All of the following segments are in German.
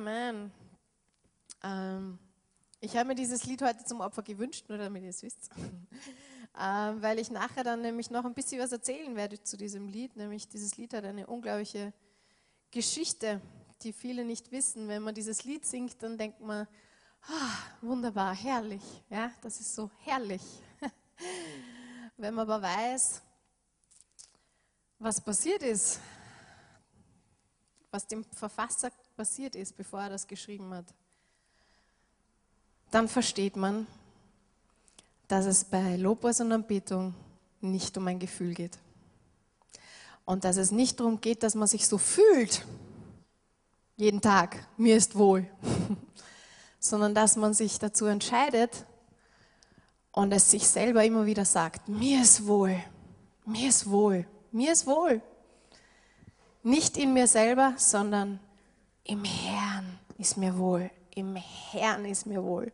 Amen. Ähm, ich habe mir dieses Lied heute zum Opfer gewünscht, nur damit ihr es wisst. ähm, weil ich nachher dann nämlich noch ein bisschen was erzählen werde zu diesem Lied. Nämlich dieses Lied hat eine unglaubliche Geschichte, die viele nicht wissen. Wenn man dieses Lied singt, dann denkt man, ah, wunderbar, herrlich. Ja, das ist so herrlich. Wenn man aber weiß, was passiert ist, was dem Verfasser passiert ist, bevor er das geschrieben hat, dann versteht man, dass es bei Lobpreis und Anbetung nicht um ein Gefühl geht. Und dass es nicht darum geht, dass man sich so fühlt, jeden Tag, mir ist wohl, sondern dass man sich dazu entscheidet und es sich selber immer wieder sagt, mir ist wohl, mir ist wohl, mir ist wohl. Nicht in mir selber, sondern im Herrn ist mir wohl, im Herrn ist mir wohl.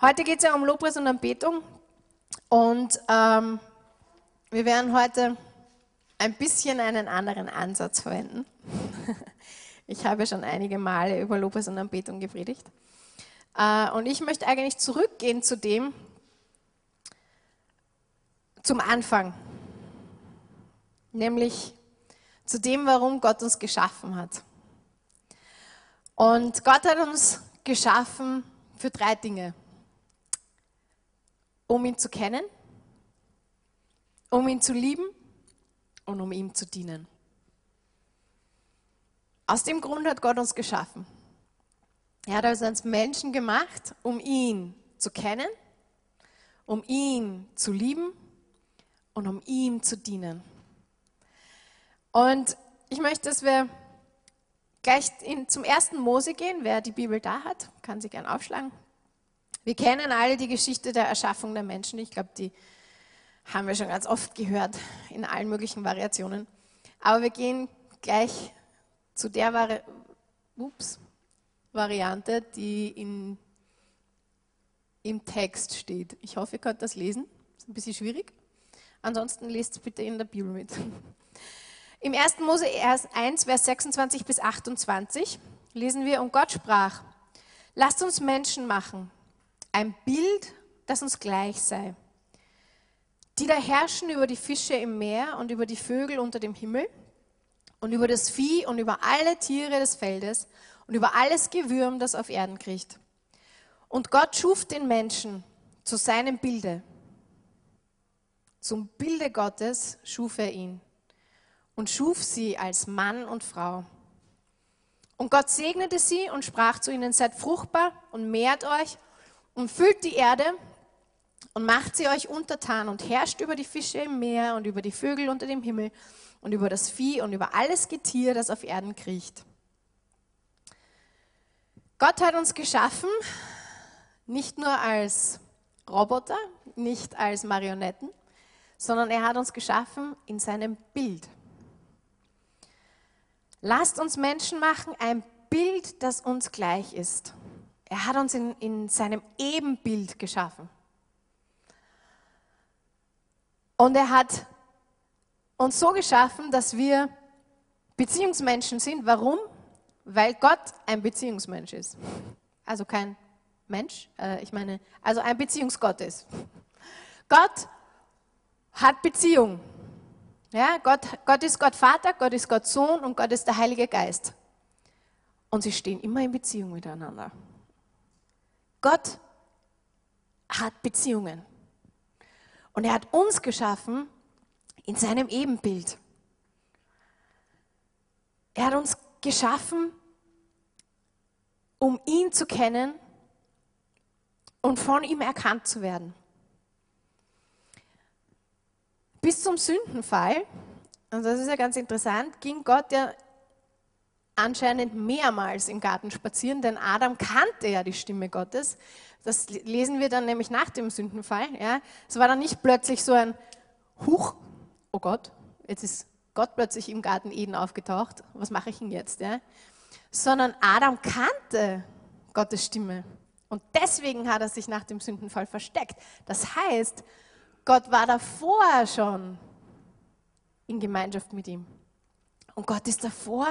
Heute geht es ja um Lobpreis und Anbetung und ähm, wir werden heute ein bisschen einen anderen Ansatz verwenden. Ich habe schon einige Male über Lobpreis und Anbetung gepredigt. Äh, und ich möchte eigentlich zurückgehen zu dem, zum Anfang, nämlich zu dem, warum Gott uns geschaffen hat. Und Gott hat uns geschaffen für drei Dinge um ihn zu kennen, um ihn zu lieben und um ihm zu dienen. Aus dem Grund hat Gott uns geschaffen. Er hat uns als Menschen gemacht, um ihn zu kennen, um ihn zu lieben und um ihm zu dienen. Und ich möchte, dass wir gleich in, zum ersten Mose gehen. Wer die Bibel da hat, kann sie gern aufschlagen. Wir kennen alle die Geschichte der Erschaffung der Menschen. Ich glaube, die haben wir schon ganz oft gehört in allen möglichen Variationen. Aber wir gehen gleich zu der Vari Ups, Variante, die in, im Text steht. Ich hoffe, ihr könnt das lesen. Ist ein bisschen schwierig. Ansonsten lest es bitte in der Bibel mit. Im 1. Mose 1, Vers 26 bis 28 lesen wir, und Gott sprach, lasst uns Menschen machen ein Bild, das uns gleich sei, die da herrschen über die Fische im Meer und über die Vögel unter dem Himmel und über das Vieh und über alle Tiere des Feldes und über alles Gewürm, das auf Erden kriecht. Und Gott schuf den Menschen zu seinem Bilde. Zum Bilde Gottes schuf er ihn und schuf sie als Mann und Frau. Und Gott segnete sie und sprach zu ihnen, seid fruchtbar und mehrt euch und füllt die Erde und macht sie euch untertan und herrscht über die Fische im Meer und über die Vögel unter dem Himmel und über das Vieh und über alles Getier, das auf Erden kriecht. Gott hat uns geschaffen, nicht nur als Roboter, nicht als Marionetten, sondern er hat uns geschaffen in seinem Bild. Lasst uns Menschen machen, ein Bild, das uns gleich ist. Er hat uns in, in seinem Ebenbild geschaffen. Und er hat uns so geschaffen, dass wir Beziehungsmenschen sind. Warum? Weil Gott ein Beziehungsmensch ist. Also kein Mensch, äh, ich meine, also ein Beziehungsgott ist. Gott hat Beziehung. Ja, Gott, Gott ist Gott Vater, Gott ist Gott Sohn und Gott ist der Heilige Geist. Und sie stehen immer in Beziehung miteinander. Gott hat Beziehungen. Und er hat uns geschaffen in seinem Ebenbild. Er hat uns geschaffen, um ihn zu kennen und von ihm erkannt zu werden. Bis zum Sündenfall, und das ist ja ganz interessant, ging Gott ja anscheinend mehrmals im Garten spazieren, denn Adam kannte ja die Stimme Gottes. Das lesen wir dann nämlich nach dem Sündenfall. Ja. Es war dann nicht plötzlich so ein Huch, oh Gott, jetzt ist Gott plötzlich im Garten Eden aufgetaucht, was mache ich denn jetzt? Ja. Sondern Adam kannte Gottes Stimme. Und deswegen hat er sich nach dem Sündenfall versteckt. Das heißt, Gott war davor schon in Gemeinschaft mit ihm. Und Gott ist davor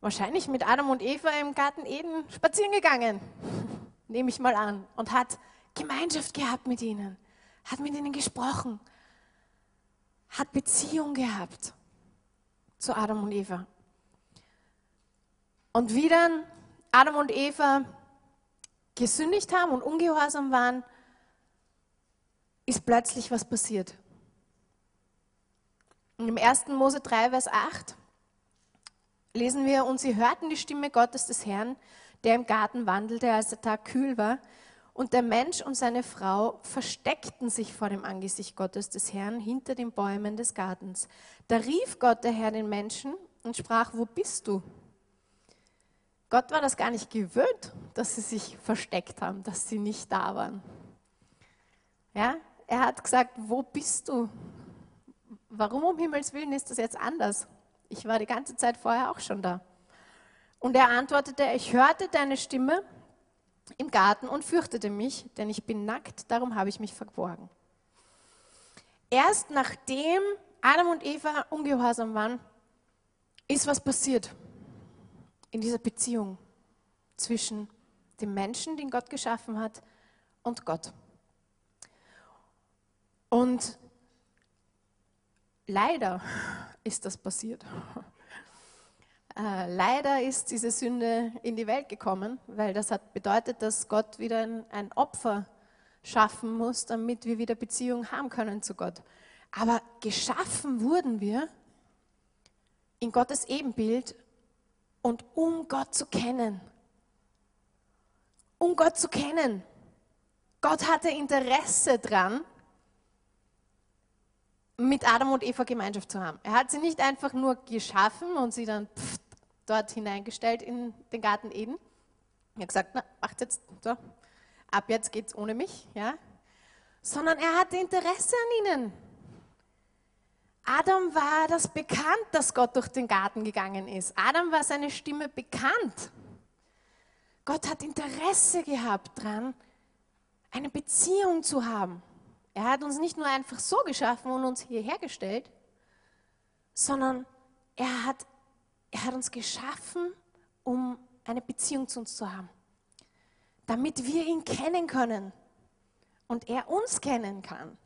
wahrscheinlich mit Adam und Eva im Garten Eden spazieren gegangen, nehme ich mal an, und hat Gemeinschaft gehabt mit ihnen, hat mit ihnen gesprochen, hat Beziehung gehabt zu Adam und Eva. Und wie dann Adam und Eva gesündigt haben und ungehorsam waren, ist plötzlich was passiert. Und im 1. Mose 3, Vers 8 lesen wir, und sie hörten die Stimme Gottes des Herrn, der im Garten wandelte, als der Tag kühl war. Und der Mensch und seine Frau versteckten sich vor dem Angesicht Gottes des Herrn hinter den Bäumen des Gartens. Da rief Gott der Herr den Menschen und sprach, wo bist du? Gott war das gar nicht gewöhnt, dass sie sich versteckt haben, dass sie nicht da waren. Ja, er hat gesagt, wo bist du? Warum um Himmels Willen ist das jetzt anders? Ich war die ganze Zeit vorher auch schon da. Und er antwortete, ich hörte deine Stimme im Garten und fürchtete mich, denn ich bin nackt, darum habe ich mich verborgen. Erst nachdem Adam und Eva ungehorsam waren, ist was passiert in dieser Beziehung zwischen dem Menschen, den Gott geschaffen hat, und Gott. Und leider ist das passiert. Äh, leider ist diese Sünde in die Welt gekommen, weil das hat bedeutet, dass Gott wieder ein, ein Opfer schaffen muss, damit wir wieder Beziehung haben können zu Gott. Aber geschaffen wurden wir in Gottes Ebenbild und um Gott zu kennen. Um Gott zu kennen. Gott hatte Interesse dran, mit Adam und Eva Gemeinschaft zu haben. Er hat sie nicht einfach nur geschaffen und sie dann pff, dort hineingestellt in den Garten Eden. Er hat gesagt, na, macht jetzt so, ab jetzt geht's ohne mich, ja. Sondern er hatte Interesse an ihnen. Adam war das bekannt, dass Gott durch den Garten gegangen ist. Adam war seine Stimme bekannt. Gott hat Interesse gehabt daran, eine Beziehung zu haben. Er hat uns nicht nur einfach so geschaffen und uns hierher gestellt, sondern er hat, er hat uns geschaffen, um eine Beziehung zu uns zu haben. Damit wir ihn kennen können und er uns kennen kann.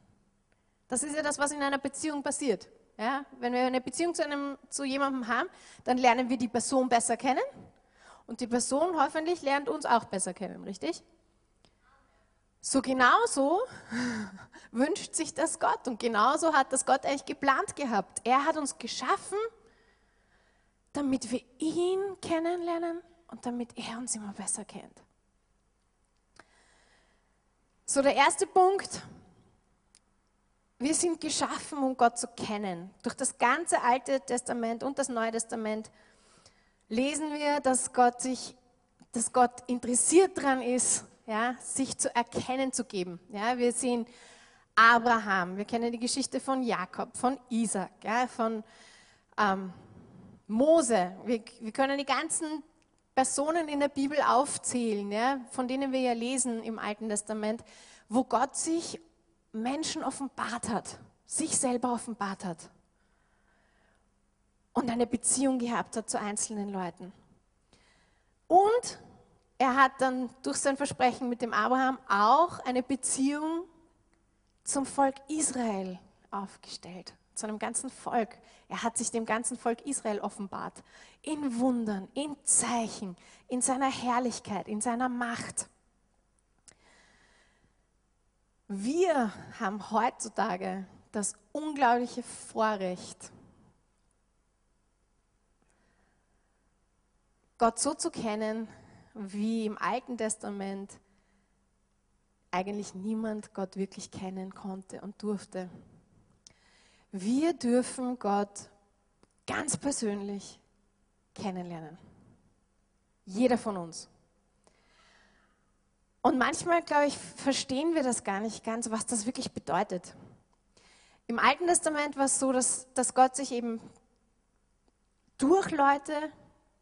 Das ist ja das, was in einer Beziehung passiert. Ja, wenn wir eine Beziehung zu, einem, zu jemandem haben, dann lernen wir die Person besser kennen und die Person hoffentlich lernt uns auch besser kennen, richtig? So genauso wünscht sich das Gott und genauso hat das Gott eigentlich geplant gehabt. Er hat uns geschaffen, damit wir ihn kennenlernen und damit er uns immer besser kennt. So der erste Punkt, wir sind geschaffen, um Gott zu kennen. Durch das ganze Alte Testament und das Neue Testament lesen wir, dass Gott sich, dass Gott interessiert daran ist, ja, sich zu erkennen zu geben. Ja, wir sehen Abraham, wir kennen die Geschichte von Jakob, von Isaac, ja, von ähm, Mose. Wir, wir, können die ganzen Personen in der Bibel aufzählen, ja, von denen wir ja lesen im Alten Testament, wo Gott sich Menschen offenbart hat, sich selber offenbart hat und eine Beziehung gehabt hat zu einzelnen Leuten. Und er hat dann durch sein Versprechen mit dem Abraham auch eine Beziehung zum Volk Israel aufgestellt, zu einem ganzen Volk. Er hat sich dem ganzen Volk Israel offenbart, in Wundern, in Zeichen, in seiner Herrlichkeit, in seiner Macht. Wir haben heutzutage das unglaubliche Vorrecht, Gott so zu kennen, wie im Alten Testament eigentlich niemand Gott wirklich kennen konnte und durfte. Wir dürfen Gott ganz persönlich kennenlernen. Jeder von uns. Und manchmal, glaube ich, verstehen wir das gar nicht ganz, was das wirklich bedeutet. Im Alten Testament war es so, dass, dass Gott sich eben durch Leute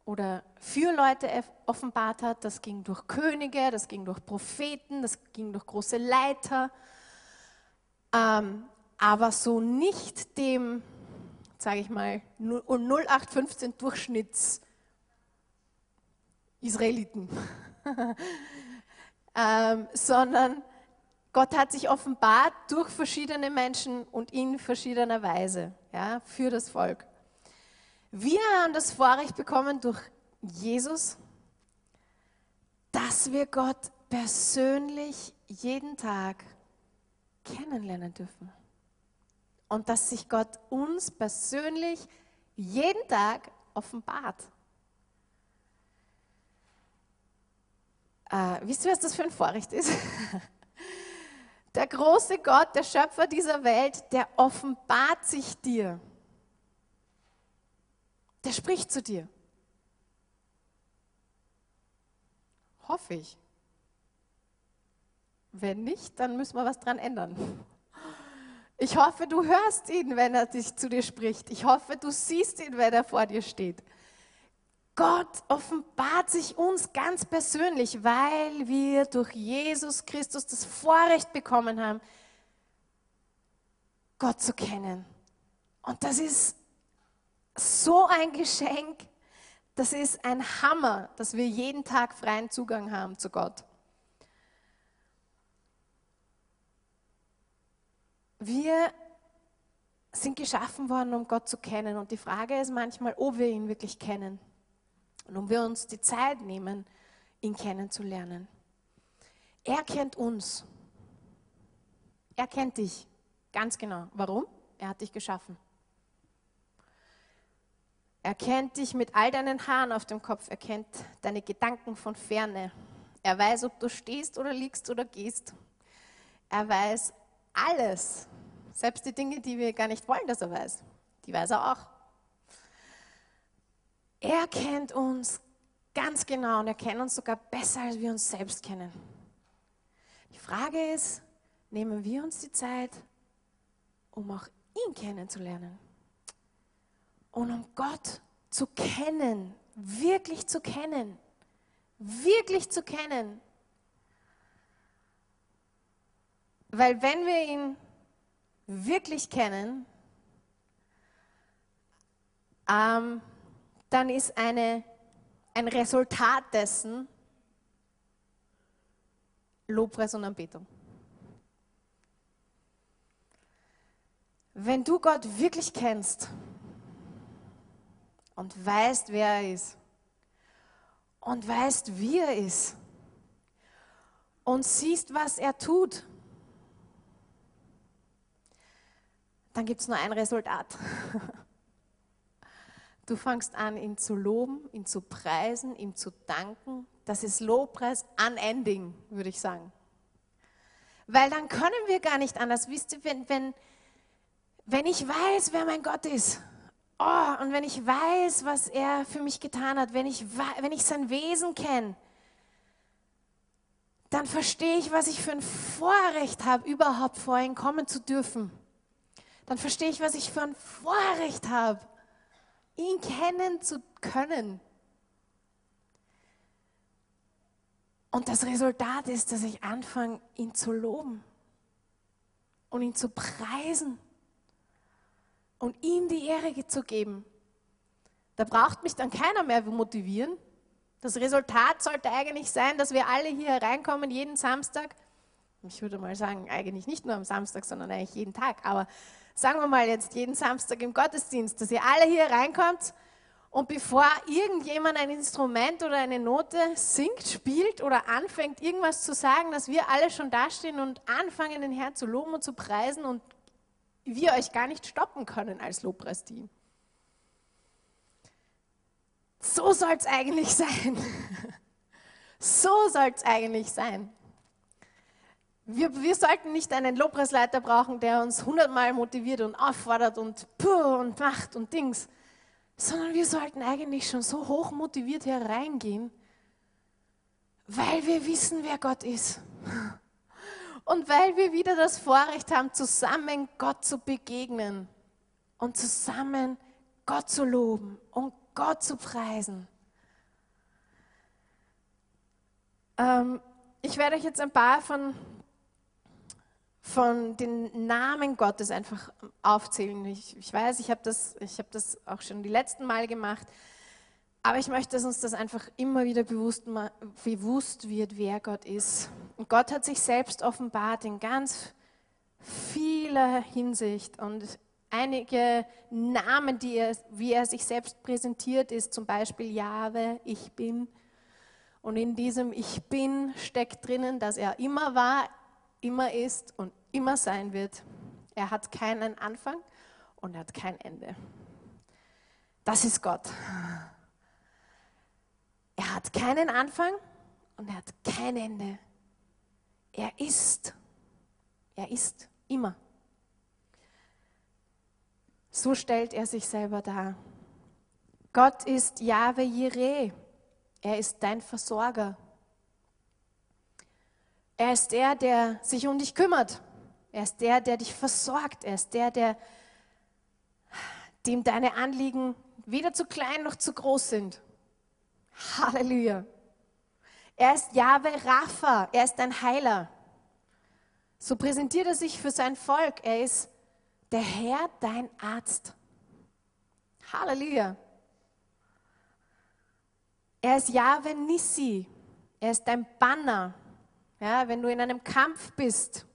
oder für Leute offenbart hat. Das ging durch Könige, das ging durch Propheten, das ging durch große Leiter. Ähm, aber so nicht dem, sage ich mal, 0815 Durchschnittsmenschen, Israeliten, ähm, sondern Gott hat sich offenbart durch verschiedene Menschen und in verschiedener Weise ja, für das Volk. Wir haben das Vorrecht bekommen durch Jesus, dass wir Gott persönlich jeden Tag kennenlernen dürfen. Und dass sich Gott uns persönlich jeden Tag offenbart. Äh, wisst ihr, was das für ein Vorrecht ist? Der große Gott, der Schöpfer dieser Welt, der offenbart sich dir. Der spricht zu dir. Hoffe ich. Wenn nicht, dann müssen wir was dran ändern. Ich hoffe, du hörst ihn, wenn er dich zu dir spricht. Ich hoffe, du siehst ihn, wenn er vor dir steht. Gott offenbart sich uns ganz persönlich, weil wir durch Jesus Christus das Vorrecht bekommen haben, Gott zu kennen. Und das ist so ein Geschenk, das ist ein Hammer, dass wir jeden Tag freien Zugang haben zu Gott. Wir sind geschaffen worden, um Gott zu kennen. Und die Frage ist manchmal, ob wir ihn wirklich kennen. Und ob wir uns die Zeit nehmen, ihn kennenzulernen. Er kennt uns. Er kennt dich. Ganz genau. Warum? Er hat dich geschaffen. Er kennt dich mit all deinen Haaren auf dem Kopf. Er kennt deine Gedanken von ferne. Er weiß, ob du stehst oder liegst oder gehst. Er weiß alles. Selbst die Dinge, die wir gar nicht wollen, dass er weiß. Die weiß er auch. Er kennt uns ganz genau und er kennt uns sogar besser, als wir uns selbst kennen. Die Frage ist, nehmen wir uns die Zeit, um auch ihn kennenzulernen und um Gott zu kennen, wirklich zu kennen, wirklich zu kennen. Weil wenn wir ihn wirklich kennen, ähm, dann ist eine, ein Resultat dessen Lobpreis und Anbetung. Wenn du Gott wirklich kennst und weißt, wer er ist und weißt, wie er ist und siehst, was er tut, dann gibt es nur ein Resultat. Du fängst an, ihn zu loben, ihn zu preisen, ihm zu danken. Das ist Lobpreis unending, würde ich sagen. Weil dann können wir gar nicht anders. Wisst ihr, wenn, wenn, wenn ich weiß, wer mein Gott ist, oh, und wenn ich weiß, was er für mich getan hat, wenn ich, wenn ich sein Wesen kenne, dann verstehe ich, was ich für ein Vorrecht habe, überhaupt vor ihn kommen zu dürfen. Dann verstehe ich, was ich für ein Vorrecht habe ihn kennen zu können. Und das Resultat ist, dass ich anfange, ihn zu loben und ihn zu preisen und ihm die Ehre zu geben. Da braucht mich dann keiner mehr motivieren. Das Resultat sollte eigentlich sein, dass wir alle hier hereinkommen, jeden Samstag. Ich würde mal sagen, eigentlich nicht nur am Samstag, sondern eigentlich jeden Tag. Aber sagen wir mal jetzt jeden Samstag im Gottesdienst, dass ihr alle hier reinkommt und bevor irgendjemand ein Instrument oder eine Note singt, spielt oder anfängt, irgendwas zu sagen, dass wir alle schon dastehen und anfangen, den Herrn zu loben und zu preisen und wir euch gar nicht stoppen können als Lobpreisteam. So soll es eigentlich sein. So soll es eigentlich sein. Wir, wir sollten nicht einen Lobpreisleiter brauchen, der uns hundertmal motiviert und auffordert und puh und macht und Dings, sondern wir sollten eigentlich schon so hoch motiviert hereingehen, weil wir wissen, wer Gott ist. Und weil wir wieder das Vorrecht haben, zusammen Gott zu begegnen und zusammen Gott zu loben und Gott zu preisen. Ähm, ich werde euch jetzt ein paar von von den Namen Gottes einfach aufzählen. Ich, ich weiß, ich habe das, hab das auch schon die letzten Mal gemacht. Aber ich möchte, dass uns das einfach immer wieder bewusst, bewusst wird, wer Gott ist. Und Gott hat sich selbst offenbart in ganz vieler Hinsicht. Und einige Namen, die er, wie er sich selbst präsentiert, ist zum Beispiel Jahwe, ich bin. Und in diesem Ich bin steckt drinnen, dass er immer war, immer ist und immer sein wird. Er hat keinen Anfang und er hat kein Ende. Das ist Gott. Er hat keinen Anfang und er hat kein Ende. Er ist. Er ist immer. So stellt er sich selber dar. Gott ist Jahwe Jireh. Er ist dein Versorger. Er ist der, der sich um dich kümmert. Er ist der, der dich versorgt. Er ist der, der dem deine Anliegen weder zu klein noch zu groß sind. Halleluja. Er ist Jahwe Rapha, er ist ein Heiler. So präsentiert er sich für sein Volk. Er ist der Herr, dein Arzt. Halleluja. Er ist Jahwe Nissi. Er ist dein Banner. Ja, wenn du in einem Kampf bist,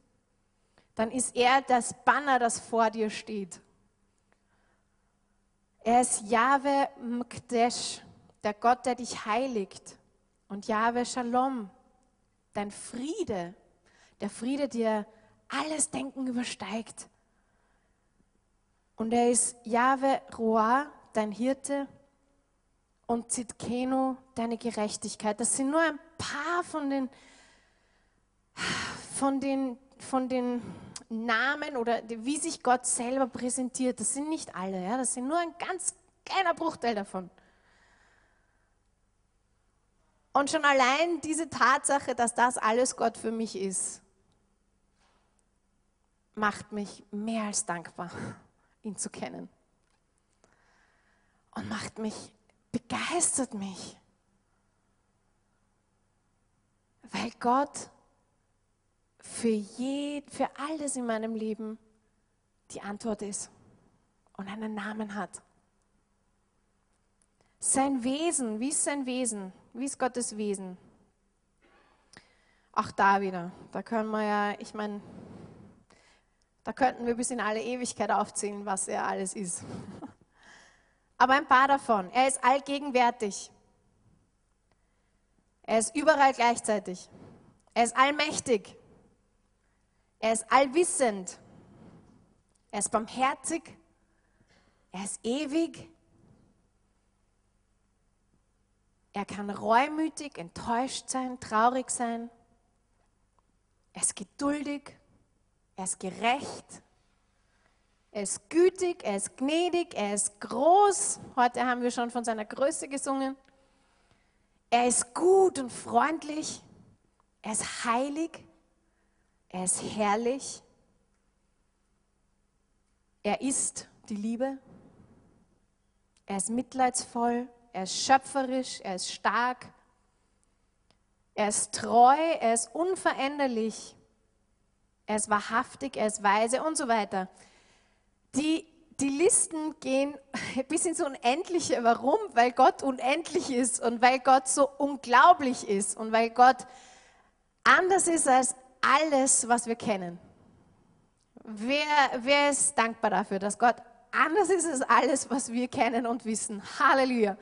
dann ist er das Banner, das vor dir steht. Er ist Jahwe Mkdesh der Gott, der dich heiligt. Und Jahwe Shalom, dein Friede, der Friede, der alles Denken übersteigt. Und er ist Jahwe Roa, dein Hirte, und Zitkenu, deine Gerechtigkeit. Das sind nur ein paar von den, von den, von den Namen oder wie sich Gott selber präsentiert. Das sind nicht alle, ja? das sind nur ein ganz kleiner Bruchteil davon. Und schon allein diese Tatsache, dass das alles Gott für mich ist, macht mich mehr als dankbar, ihn zu kennen. Und macht mich, begeistert mich. Weil Gott für, je, für alles in meinem Leben die Antwort ist und einen Namen hat. Sein Wesen, wie ist sein Wesen? Wie ist Gottes Wesen? Auch da wieder, da können wir ja, ich meine, da könnten wir bis in alle Ewigkeit aufzählen, was er alles ist. Aber ein paar davon. Er ist allgegenwärtig. Er ist überall gleichzeitig. Er ist allmächtig. Er ist allwissend. Er ist barmherzig. Er ist ewig. Er kann reumütig, enttäuscht sein, traurig sein. Er ist geduldig, er ist gerecht, er ist gütig, er ist gnädig, er ist groß. Heute haben wir schon von seiner Größe gesungen. Er ist gut und freundlich, er ist heilig, er ist herrlich, er ist die Liebe, er ist mitleidsvoll, er ist schöpferisch, er ist stark, er ist treu, er ist unveränderlich, er ist wahrhaftig, er ist weise und so weiter. Die, die Listen gehen bis ins Unendliche. Warum? Weil Gott unendlich ist und weil Gott so unglaublich ist und weil Gott anders ist als alles, was wir kennen. Wer, wer ist dankbar dafür, dass Gott anders ist als alles, was wir kennen und wissen. Halleluja.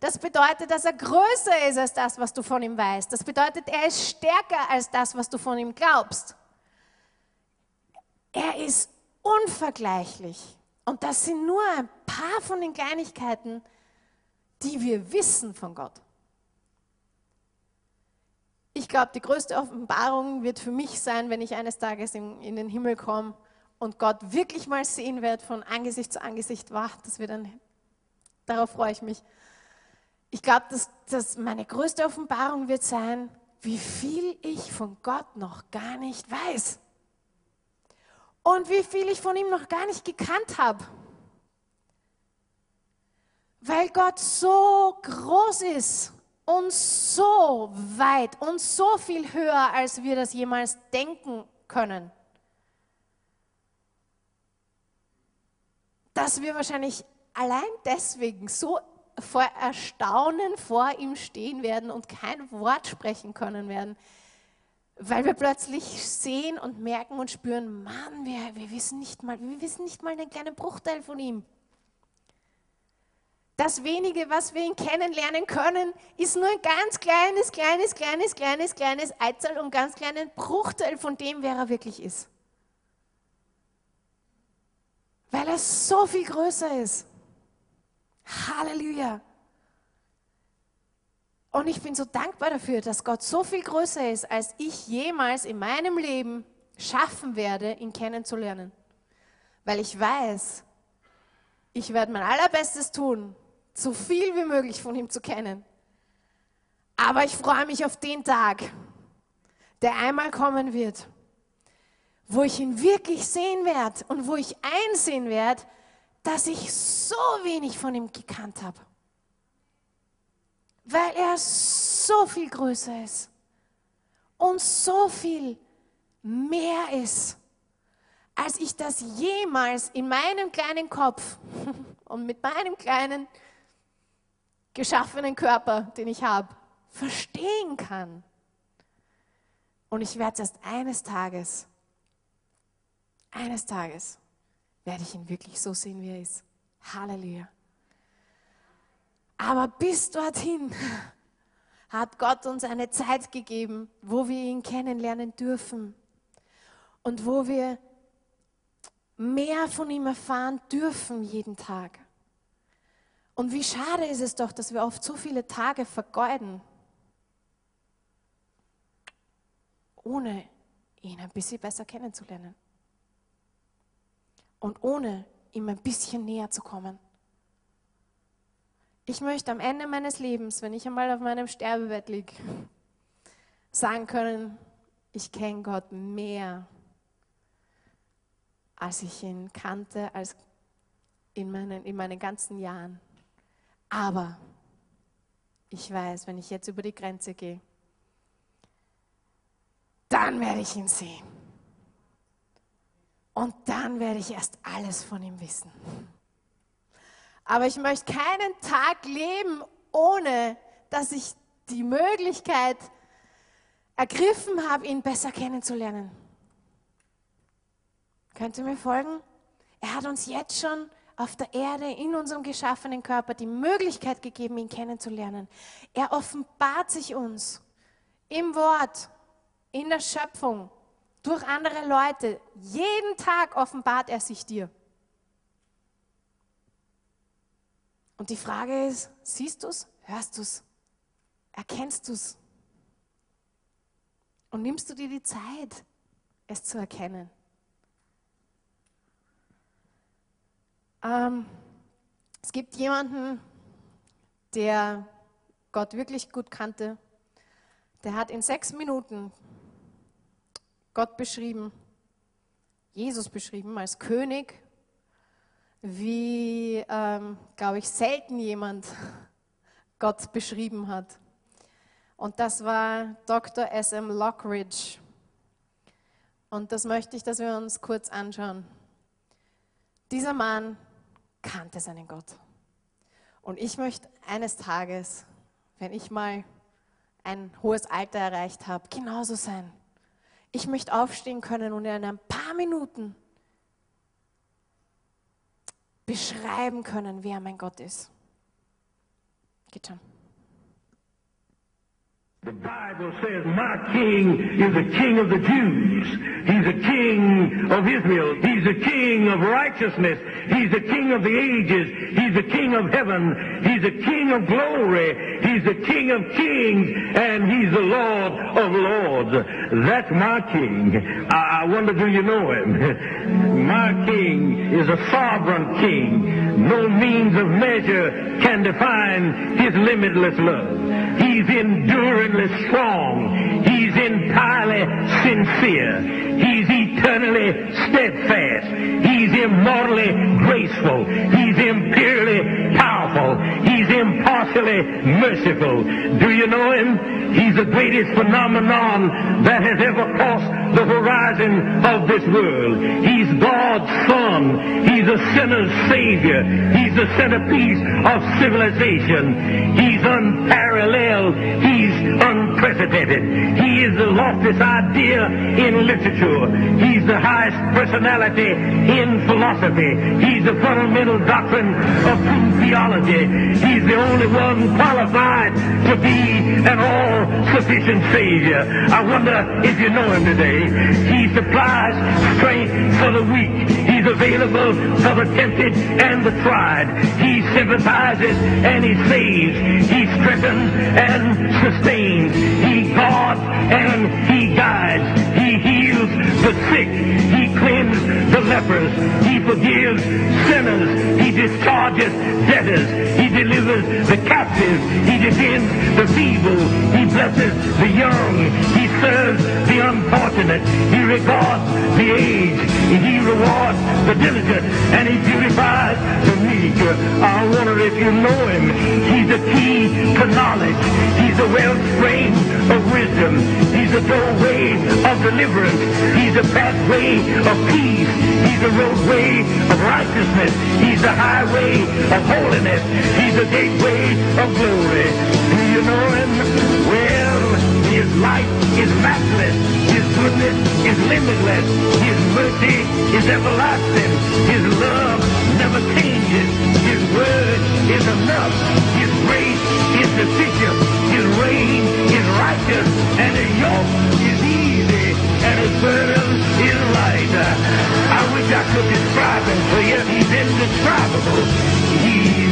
Das bedeutet, dass er größer ist als das, was du von ihm weißt. Das bedeutet, er ist stärker als das, was du von ihm glaubst. Er ist unvergleichlich. Und das sind nur ein paar von den Kleinigkeiten, die wir wissen von Gott. Ich glaube, die größte Offenbarung wird für mich sein, wenn ich eines Tages in, in den Himmel komme und Gott wirklich mal sehen wird von Angesicht zu Angesicht, wow, das wird dann, darauf freue ich mich. Ich glaube, dass, dass meine größte Offenbarung wird sein, wie viel ich von Gott noch gar nicht weiß. Und wie viel ich von ihm noch gar nicht gekannt habe. Weil Gott so groß ist und so weit und so viel höher, als wir das jemals denken können. Dass wir wahrscheinlich allein deswegen so vor Erstaunen vor ihm stehen werden und kein Wort sprechen können werden, weil wir plötzlich sehen und merken und spüren, Mann, wir, wir, wissen nicht mal, wir wissen nicht mal einen kleinen Bruchteil von ihm. Das wenige, was wir ihn kennenlernen können, ist nur ein ganz kleines, kleines, kleines, kleines, kleines Eizahl und ganz kleinen Bruchteil von dem, wer er wirklich ist. Weil er so viel größer ist. Halleluja. Und ich bin so dankbar dafür, dass Gott so viel größer ist, als ich jemals in meinem Leben schaffen werde, ihn kennenzulernen. Weil ich weiß, ich werde mein allerbestes tun, so viel wie möglich von ihm zu kennen. Aber ich freue mich auf den Tag, der einmal kommen wird, wo ich ihn wirklich sehen werde und wo ich einsehen werde, dass ich so wenig von ihm gekannt habe. Weil er so viel größer ist und so viel mehr ist, als ich das jemals in meinem kleinen Kopf und mit meinem kleinen geschaffenen Körper, den ich habe, verstehen kann. Und ich werde es erst eines Tages, eines Tages, werde ich ihn wirklich so sehen, wie er ist. Halleluja. Aber bis dorthin hat Gott uns eine Zeit gegeben, wo wir ihn kennenlernen dürfen und wo wir mehr von ihm erfahren dürfen jeden Tag. Und wie schade ist es doch, dass wir oft so viele Tage vergeuden, ohne ihn ein bisschen besser kennenzulernen. Und ohne ihm ein bisschen näher zu kommen. Ich möchte am Ende meines Lebens, wenn ich einmal auf meinem Sterbebett liege, sagen können, ich kenne Gott mehr, als ich ihn kannte, als in meinen, in meinen ganzen Jahren. Aber ich weiß, wenn ich jetzt über die Grenze gehe, dann werde ich ihn sehen. Und dann werde ich erst alles von ihm wissen. Aber ich möchte keinen Tag leben, ohne dass ich die Möglichkeit ergriffen habe, ihn besser kennenzulernen. Könnt ihr mir folgen? Er hat uns jetzt schon auf der Erde, in unserem geschaffenen Körper, die Möglichkeit gegeben, ihn kennenzulernen. Er offenbart sich uns im Wort, in der Schöpfung, durch andere Leute. Jeden Tag offenbart er sich dir. Und die Frage ist, siehst du es, hörst du es, erkennst du es? Und nimmst du dir die Zeit, es zu erkennen? Ähm, es gibt jemanden, der Gott wirklich gut kannte. Der hat in sechs Minuten Gott beschrieben, Jesus beschrieben als König, wie, ähm, glaube ich, selten jemand Gott beschrieben hat. Und das war Dr. S.M. Lockridge. Und das möchte ich, dass wir uns kurz anschauen. Dieser Mann kannte seinen Gott. Und ich möchte eines Tages, wenn ich mal ein hohes Alter erreicht habe, genauso sein. Ich möchte aufstehen können und in ein paar Minuten beschreiben können, wer mein Gott ist. Geht schon. The Bible says, My king is the king of the Jews. He's a king of Israel. He's a king of righteousness. He's the king of the ages. He's the king of heaven. He's the king of glory. He's the king of kings. And he's the Lord of lords. That's my king. I, I wonder, do you know him? my king is a sovereign king. No means of measure can define his limitless love. He's enduringly strong. He's entirely sincere. He's eternally steadfast. He's immortally graceful. He's imperially powerful. He's impartially merciful. Do you know him? He's the greatest phenomenon that has ever crossed the horizon of this world. He's God's Son. He's a sinner's Savior. He's the centerpiece of civilization. He's unparalleled. He's unprecedented. He is the loftiest idea in literature. He's the highest personality in philosophy. He's the fundamental doctrine of true theology. He's the only one qualified to be an all-sufficient Savior. I wonder if you know him today. He supplies strength for the weak. He's available for the tempted and the tried. He sympathizes and he saves. He strengthens and sustains. He guards and he guides. He heals the sick. He cleanses the lepers. He forgives sinners. He discharges debtors. He delivers the captive. He defends the feeble. He blesses the young. He serves the unfortunate. He regards the aged. He rewards the diligent. And he beautifies the meek. I wonder if you know him. He's the key to knowledge. He's the wellspring of wisdom. He's the doorway of deliverance. He's the pathway of peace. He's the roadway of righteousness. He's the highway of holiness. He's the gateway of glory. Do you know him? Well, his life is matchless. His goodness is limitless. His mercy is everlasting. His love never changes. His word is enough. His grace is sufficient. His reign is righteous. And his yoke is easy. And his burden is light. I wish I could describe him to you. He's indescribable. He's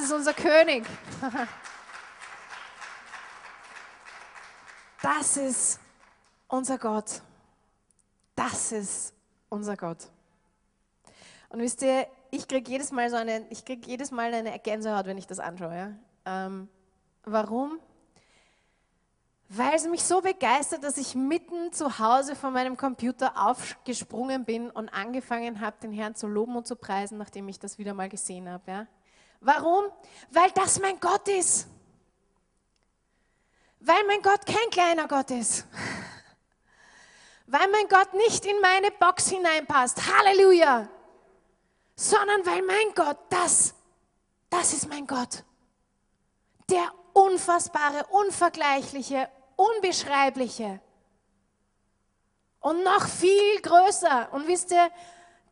ist unser König. Das ist unser Gott. Das ist unser Gott. Und wisst ihr, ich kriege jedes Mal so eine, ich krieg jedes Mal eine Gänsehaut, wenn ich das anschaue. Ähm, warum? Weil es mich so begeistert, dass ich mitten zu Hause von meinem Computer aufgesprungen bin und angefangen habe, den Herrn zu loben und zu preisen, nachdem ich das wieder mal gesehen habe. Ja? Warum? Weil das mein Gott ist. Weil mein Gott kein kleiner Gott ist. Weil mein Gott nicht in meine Box hineinpasst. Halleluja. Sondern weil mein Gott, das, das ist mein Gott. Der unfassbare, unvergleichliche, unbeschreibliche. Und noch viel größer. Und wisst ihr,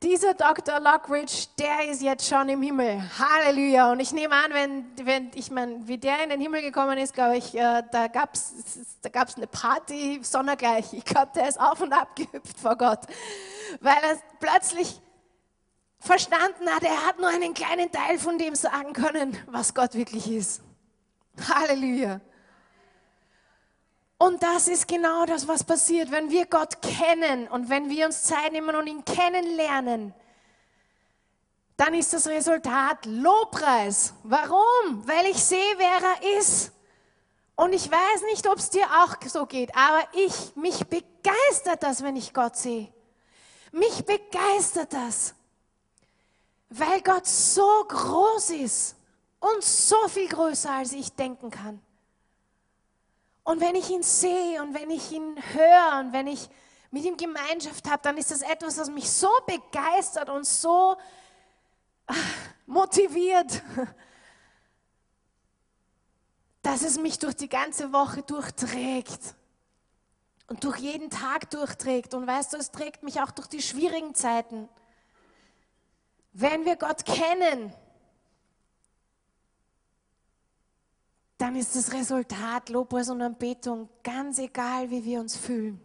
dieser Dr. Lockridge, der ist jetzt schon im Himmel. Halleluja. Und ich nehme an, wenn, wenn ich meine, wie der in den Himmel gekommen ist, glaube ich, äh, da gab es da gab's eine Party, sondergleich. Ich glaube, der ist auf und ab gehüpft vor Gott. Weil er plötzlich verstanden hat, er hat nur einen kleinen Teil von dem sagen können, was Gott wirklich ist. Halleluja. Und das ist genau das, was passiert, wenn wir Gott kennen und wenn wir uns Zeit nehmen und ihn kennenlernen. Dann ist das Resultat Lobpreis. Warum? Weil ich sehe, wer er ist. Und ich weiß nicht, ob es dir auch so geht, aber ich, mich begeistert das, wenn ich Gott sehe. Mich begeistert das, weil Gott so groß ist und so viel größer, als ich denken kann. Und wenn ich ihn sehe und wenn ich ihn höre und wenn ich mit ihm Gemeinschaft habe, dann ist das etwas, was mich so begeistert und so ah, motiviert, dass es mich durch die ganze Woche durchträgt und durch jeden Tag durchträgt. Und weißt du, es trägt mich auch durch die schwierigen Zeiten. Wenn wir Gott kennen, dann ist das Resultat Lobpreis und Anbetung ganz egal, wie wir uns fühlen.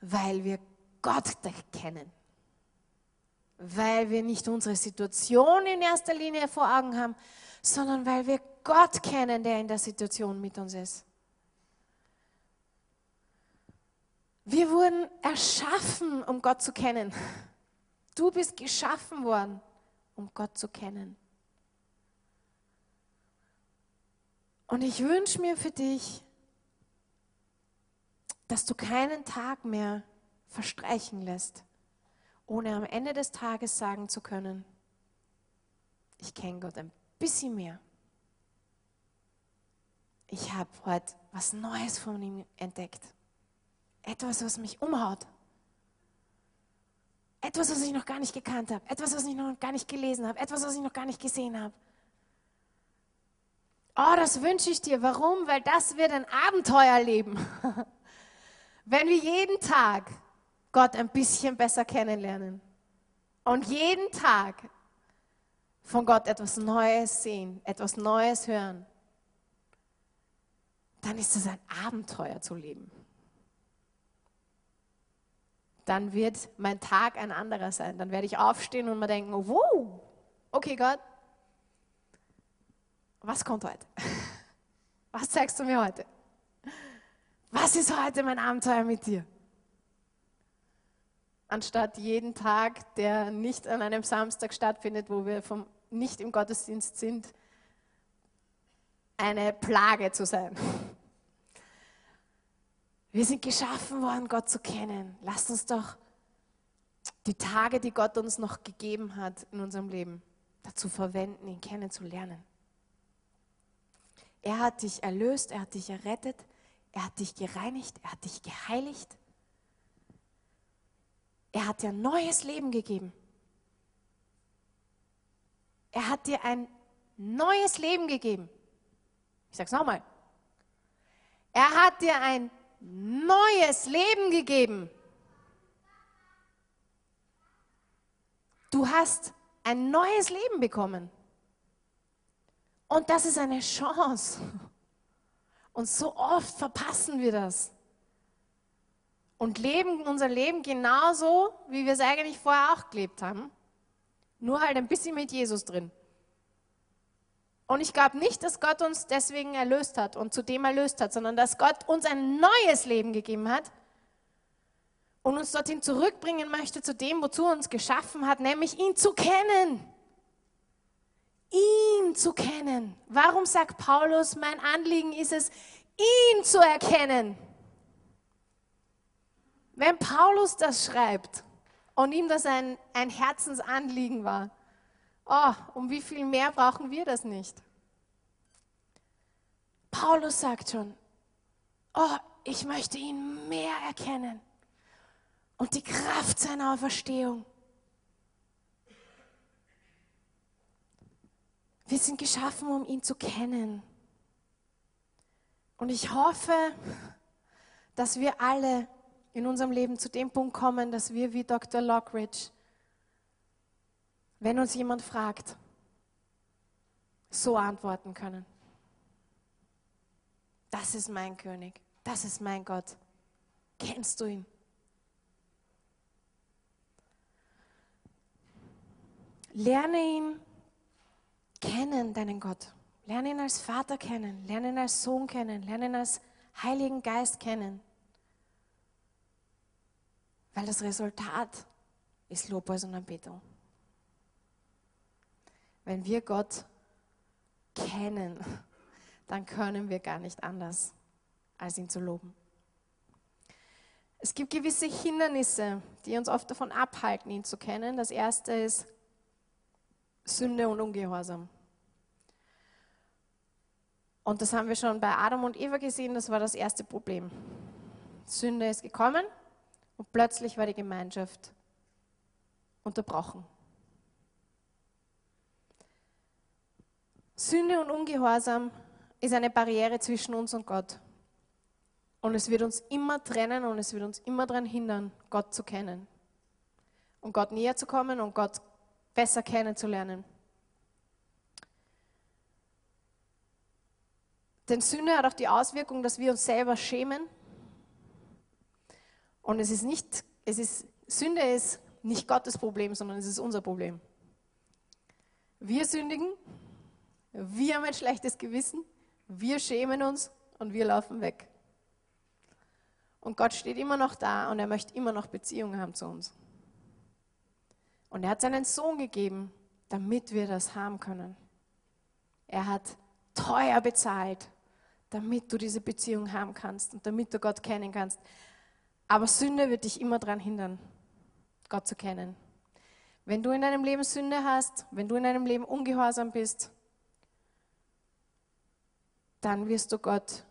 weil wir Gott kennen. Weil wir nicht unsere Situation in erster Linie vor Augen haben, sondern weil wir Gott kennen, der in der Situation mit uns ist. Wir wurden erschaffen, um Gott zu kennen. Du bist geschaffen worden, um Gott zu kennen. Und ich wünsche mir für dich, dass du keinen Tag mehr verstreichen lässt, ohne am Ende des Tages sagen zu können, ich kenne Gott ein bisschen mehr. Ich habe heute was Neues von ihm entdeckt. Etwas, was mich umhaut. Etwas, was ich noch gar nicht gekannt habe. Etwas, was ich noch gar nicht gelesen habe. Etwas, was ich noch gar nicht gesehen habe. Oh, das wünsche ich dir. Warum? Weil das wird ein Abenteuerleben. Wenn wir jeden Tag Gott ein bisschen besser kennenlernen und jeden Tag von Gott etwas Neues sehen, etwas Neues hören, dann ist es ein Abenteuer zu leben dann wird mein Tag ein anderer sein. Dann werde ich aufstehen und mir denken, wow, okay Gott, was kommt heute? Was zeigst du mir heute? Was ist heute mein Abenteuer mit dir? Anstatt jeden Tag, der nicht an einem Samstag stattfindet, wo wir vom, nicht im Gottesdienst sind, eine Plage zu sein. Wir sind geschaffen worden, Gott zu kennen. Lasst uns doch die Tage, die Gott uns noch gegeben hat in unserem Leben, dazu verwenden, ihn kennenzulernen. Er hat dich erlöst, er hat dich errettet, er hat dich gereinigt, er hat dich geheiligt. Er hat dir ein neues Leben gegeben. Er hat dir ein neues Leben gegeben. Ich sage es nochmal. Er hat dir ein neues Leben gegeben. Du hast ein neues Leben bekommen. Und das ist eine Chance. Und so oft verpassen wir das. Und leben unser Leben genauso, wie wir es eigentlich vorher auch gelebt haben. Nur halt ein bisschen mit Jesus drin. Und ich glaube nicht, dass Gott uns deswegen erlöst hat und zu dem erlöst hat, sondern dass Gott uns ein neues Leben gegeben hat und uns dorthin zurückbringen möchte zu dem, wozu er uns geschaffen hat, nämlich ihn zu kennen. Ihn zu kennen. Warum sagt Paulus, mein Anliegen ist es, ihn zu erkennen? Wenn Paulus das schreibt und ihm das ein, ein Herzensanliegen war, Oh, um wie viel mehr brauchen wir das nicht? Paulus sagt schon, oh, ich möchte ihn mehr erkennen und die Kraft seiner Auferstehung. Wir sind geschaffen, um ihn zu kennen. Und ich hoffe, dass wir alle in unserem Leben zu dem Punkt kommen, dass wir wie Dr. Lockridge wenn uns jemand fragt, so antworten können. Das ist mein König, das ist mein Gott. Kennst du ihn? Lerne ihn kennen, deinen Gott. Lerne ihn als Vater kennen, lerne ihn als Sohn kennen, lerne ihn als Heiligen Geist kennen. Weil das Resultat ist Lobpreis und Anbetung. Wenn wir Gott kennen, dann können wir gar nicht anders, als ihn zu loben. Es gibt gewisse Hindernisse, die uns oft davon abhalten, ihn zu kennen. Das erste ist Sünde und Ungehorsam. Und das haben wir schon bei Adam und Eva gesehen, das war das erste Problem. Sünde ist gekommen und plötzlich war die Gemeinschaft unterbrochen. Sünde und Ungehorsam ist eine Barriere zwischen uns und Gott. Und es wird uns immer trennen und es wird uns immer daran hindern, Gott zu kennen. Und Gott näher zu kommen und Gott besser kennenzulernen. Denn Sünde hat auch die Auswirkung, dass wir uns selber schämen Und es ist nicht, es ist, Sünde ist nicht Gottes Problem, sondern es ist unser Problem. Wir sündigen, wir haben ein schlechtes Gewissen, wir schämen uns und wir laufen weg. Und Gott steht immer noch da und er möchte immer noch Beziehungen haben zu uns. Und er hat seinen Sohn gegeben, damit wir das haben können. Er hat teuer bezahlt, damit du diese Beziehung haben kannst und damit du Gott kennen kannst. Aber Sünde wird dich immer daran hindern, Gott zu kennen. Wenn du in deinem Leben Sünde hast, wenn du in deinem Leben ungehorsam bist, dann wirst du Gott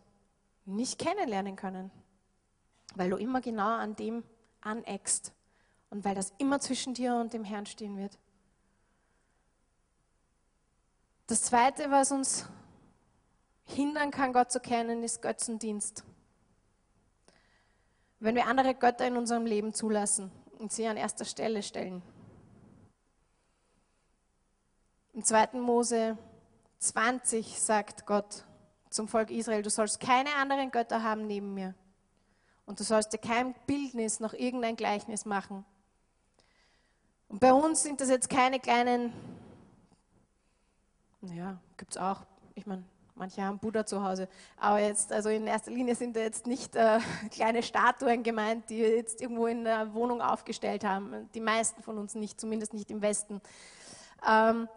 nicht kennenlernen können, weil du immer genau an dem aneckst und weil das immer zwischen dir und dem Herrn stehen wird. Das Zweite, was uns hindern kann, Gott zu kennen, ist Götzendienst. Wenn wir andere Götter in unserem Leben zulassen und sie an erster Stelle stellen. Im 2. Mose 20 sagt Gott zum Volk Israel, du sollst keine anderen Götter haben neben mir. Und du sollst dir kein Bildnis noch irgendein Gleichnis machen. Und bei uns sind das jetzt keine kleinen, naja, gibt es auch, ich meine, manche haben Buddha zu Hause, aber jetzt, also in erster Linie sind da jetzt nicht äh, kleine Statuen gemeint, die wir jetzt irgendwo in der Wohnung aufgestellt haben. Die meisten von uns nicht, zumindest nicht im Westen. Ähm,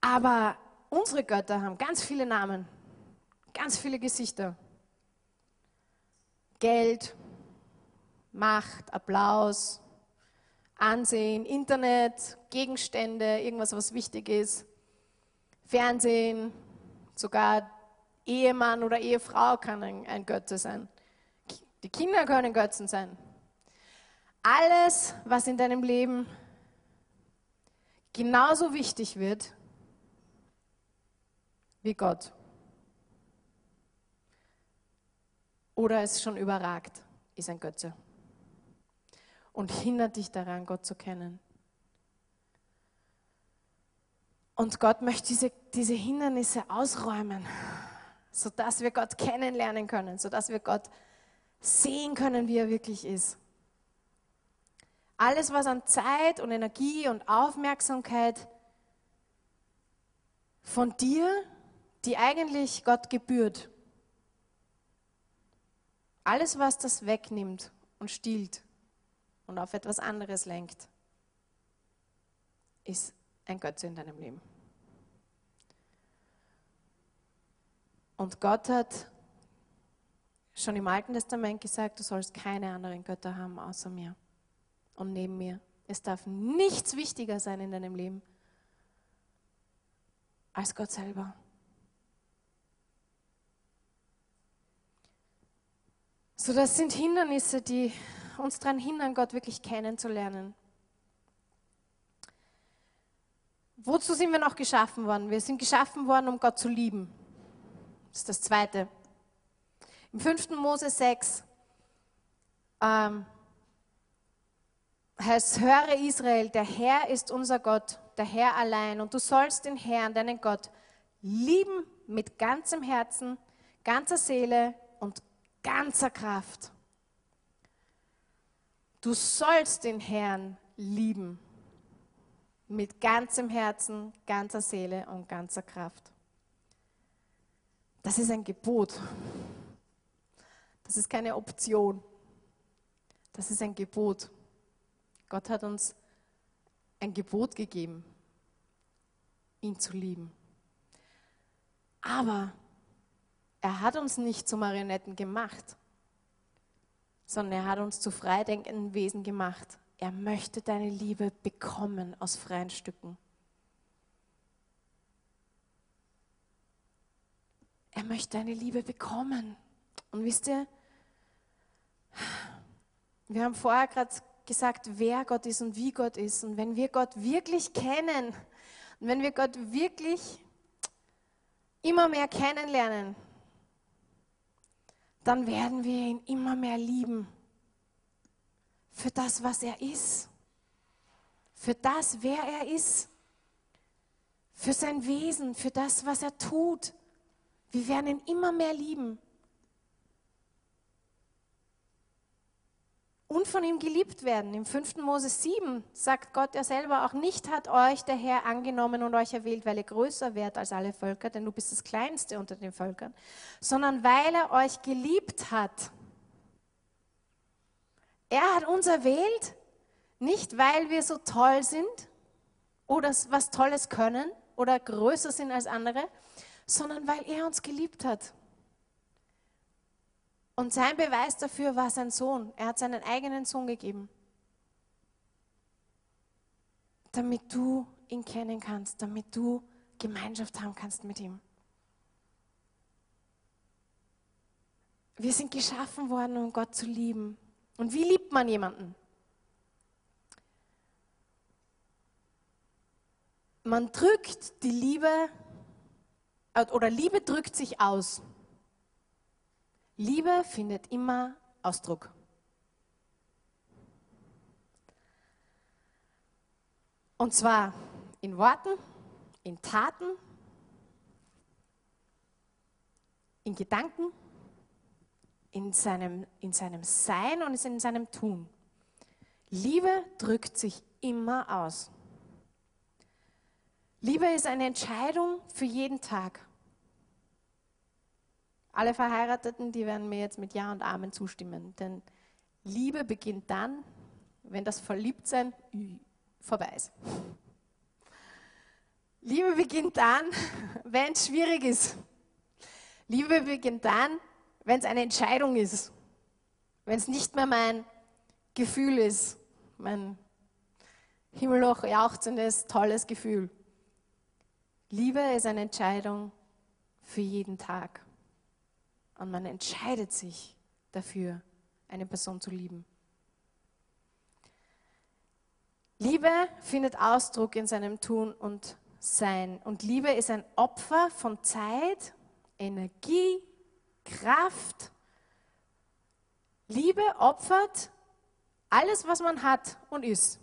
aber unsere Götter haben ganz viele Namen, ganz viele Gesichter. Geld, Macht, Applaus, Ansehen, Internet, Gegenstände, irgendwas, was wichtig ist, Fernsehen, sogar Ehemann oder Ehefrau kann ein, ein Götze sein. Die Kinder können Götzen sein. Alles, was in deinem Leben genauso wichtig wird wie Gott. Oder es schon überragt, ist ein Götze und hindert dich daran, Gott zu kennen. Und Gott möchte diese, diese Hindernisse ausräumen, sodass wir Gott kennenlernen können, sodass wir Gott sehen können, wie er wirklich ist. Alles, was an Zeit und Energie und Aufmerksamkeit von dir, die eigentlich Gott gebührt, alles, was das wegnimmt und stiehlt, und auf etwas anderes lenkt, ist ein Götze in deinem Leben. Und Gott hat schon im Alten Testament gesagt, du sollst keine anderen Götter haben außer mir und neben mir. Es darf nichts wichtiger sein in deinem Leben als Gott selber. So, das sind Hindernisse, die uns daran hindern, Gott wirklich kennenzulernen. Wozu sind wir noch geschaffen worden? Wir sind geschaffen worden, um Gott zu lieben. Das ist das Zweite. Im 5. Mose 6 ähm, heißt, höre Israel, der Herr ist unser Gott, der Herr allein. Und du sollst den Herrn, deinen Gott, lieben mit ganzem Herzen, ganzer Seele und ganzer Kraft. Du sollst den Herrn lieben mit ganzem Herzen, ganzer Seele und ganzer Kraft. Das ist ein Gebot. Das ist keine Option. Das ist ein Gebot. Gott hat uns ein Gebot gegeben, ihn zu lieben. Aber er hat uns nicht zu Marionetten gemacht sondern er hat uns zu freidenkenden Wesen gemacht. Er möchte deine Liebe bekommen aus freien Stücken. Er möchte deine Liebe bekommen. Und wisst ihr, wir haben vorher gerade gesagt, wer Gott ist und wie Gott ist. Und wenn wir Gott wirklich kennen und wenn wir Gott wirklich immer mehr kennenlernen, dann werden wir ihn immer mehr lieben. Für das, was er ist. Für das, wer er ist. Für sein Wesen, für das, was er tut. Wir werden ihn immer mehr lieben. Und von ihm geliebt werden. Im 5. Mose 7 sagt Gott ja selber, auch nicht hat euch der Herr angenommen und euch erwählt, weil ihr größer wärt als alle Völker, denn du bist das Kleinste unter den Völkern, sondern weil er euch geliebt hat. Er hat uns erwählt, nicht weil wir so toll sind oder was Tolles können oder größer sind als andere, sondern weil er uns geliebt hat. Und sein Beweis dafür war sein Sohn. Er hat seinen eigenen Sohn gegeben, damit du ihn kennen kannst, damit du Gemeinschaft haben kannst mit ihm. Wir sind geschaffen worden, um Gott zu lieben. Und wie liebt man jemanden? Man drückt die Liebe, oder Liebe drückt sich aus. Liebe findet immer Ausdruck. Und zwar in Worten, in Taten, in Gedanken, in seinem, in seinem Sein und in seinem Tun. Liebe drückt sich immer aus. Liebe ist eine Entscheidung für jeden Tag. Alle Verheirateten, die werden mir jetzt mit Ja und Amen zustimmen. Denn Liebe beginnt dann, wenn das Verliebtsein vorbei ist. Liebe beginnt dann, wenn es schwierig ist. Liebe beginnt dann, wenn es eine Entscheidung ist. Wenn es nicht mehr mein Gefühl ist. Mein himmelhoch jauchzendes, tolles Gefühl. Liebe ist eine Entscheidung für jeden Tag. Und man entscheidet sich dafür, eine Person zu lieben. Liebe findet Ausdruck in seinem Tun und Sein. Und Liebe ist ein Opfer von Zeit, Energie, Kraft. Liebe opfert alles, was man hat und ist.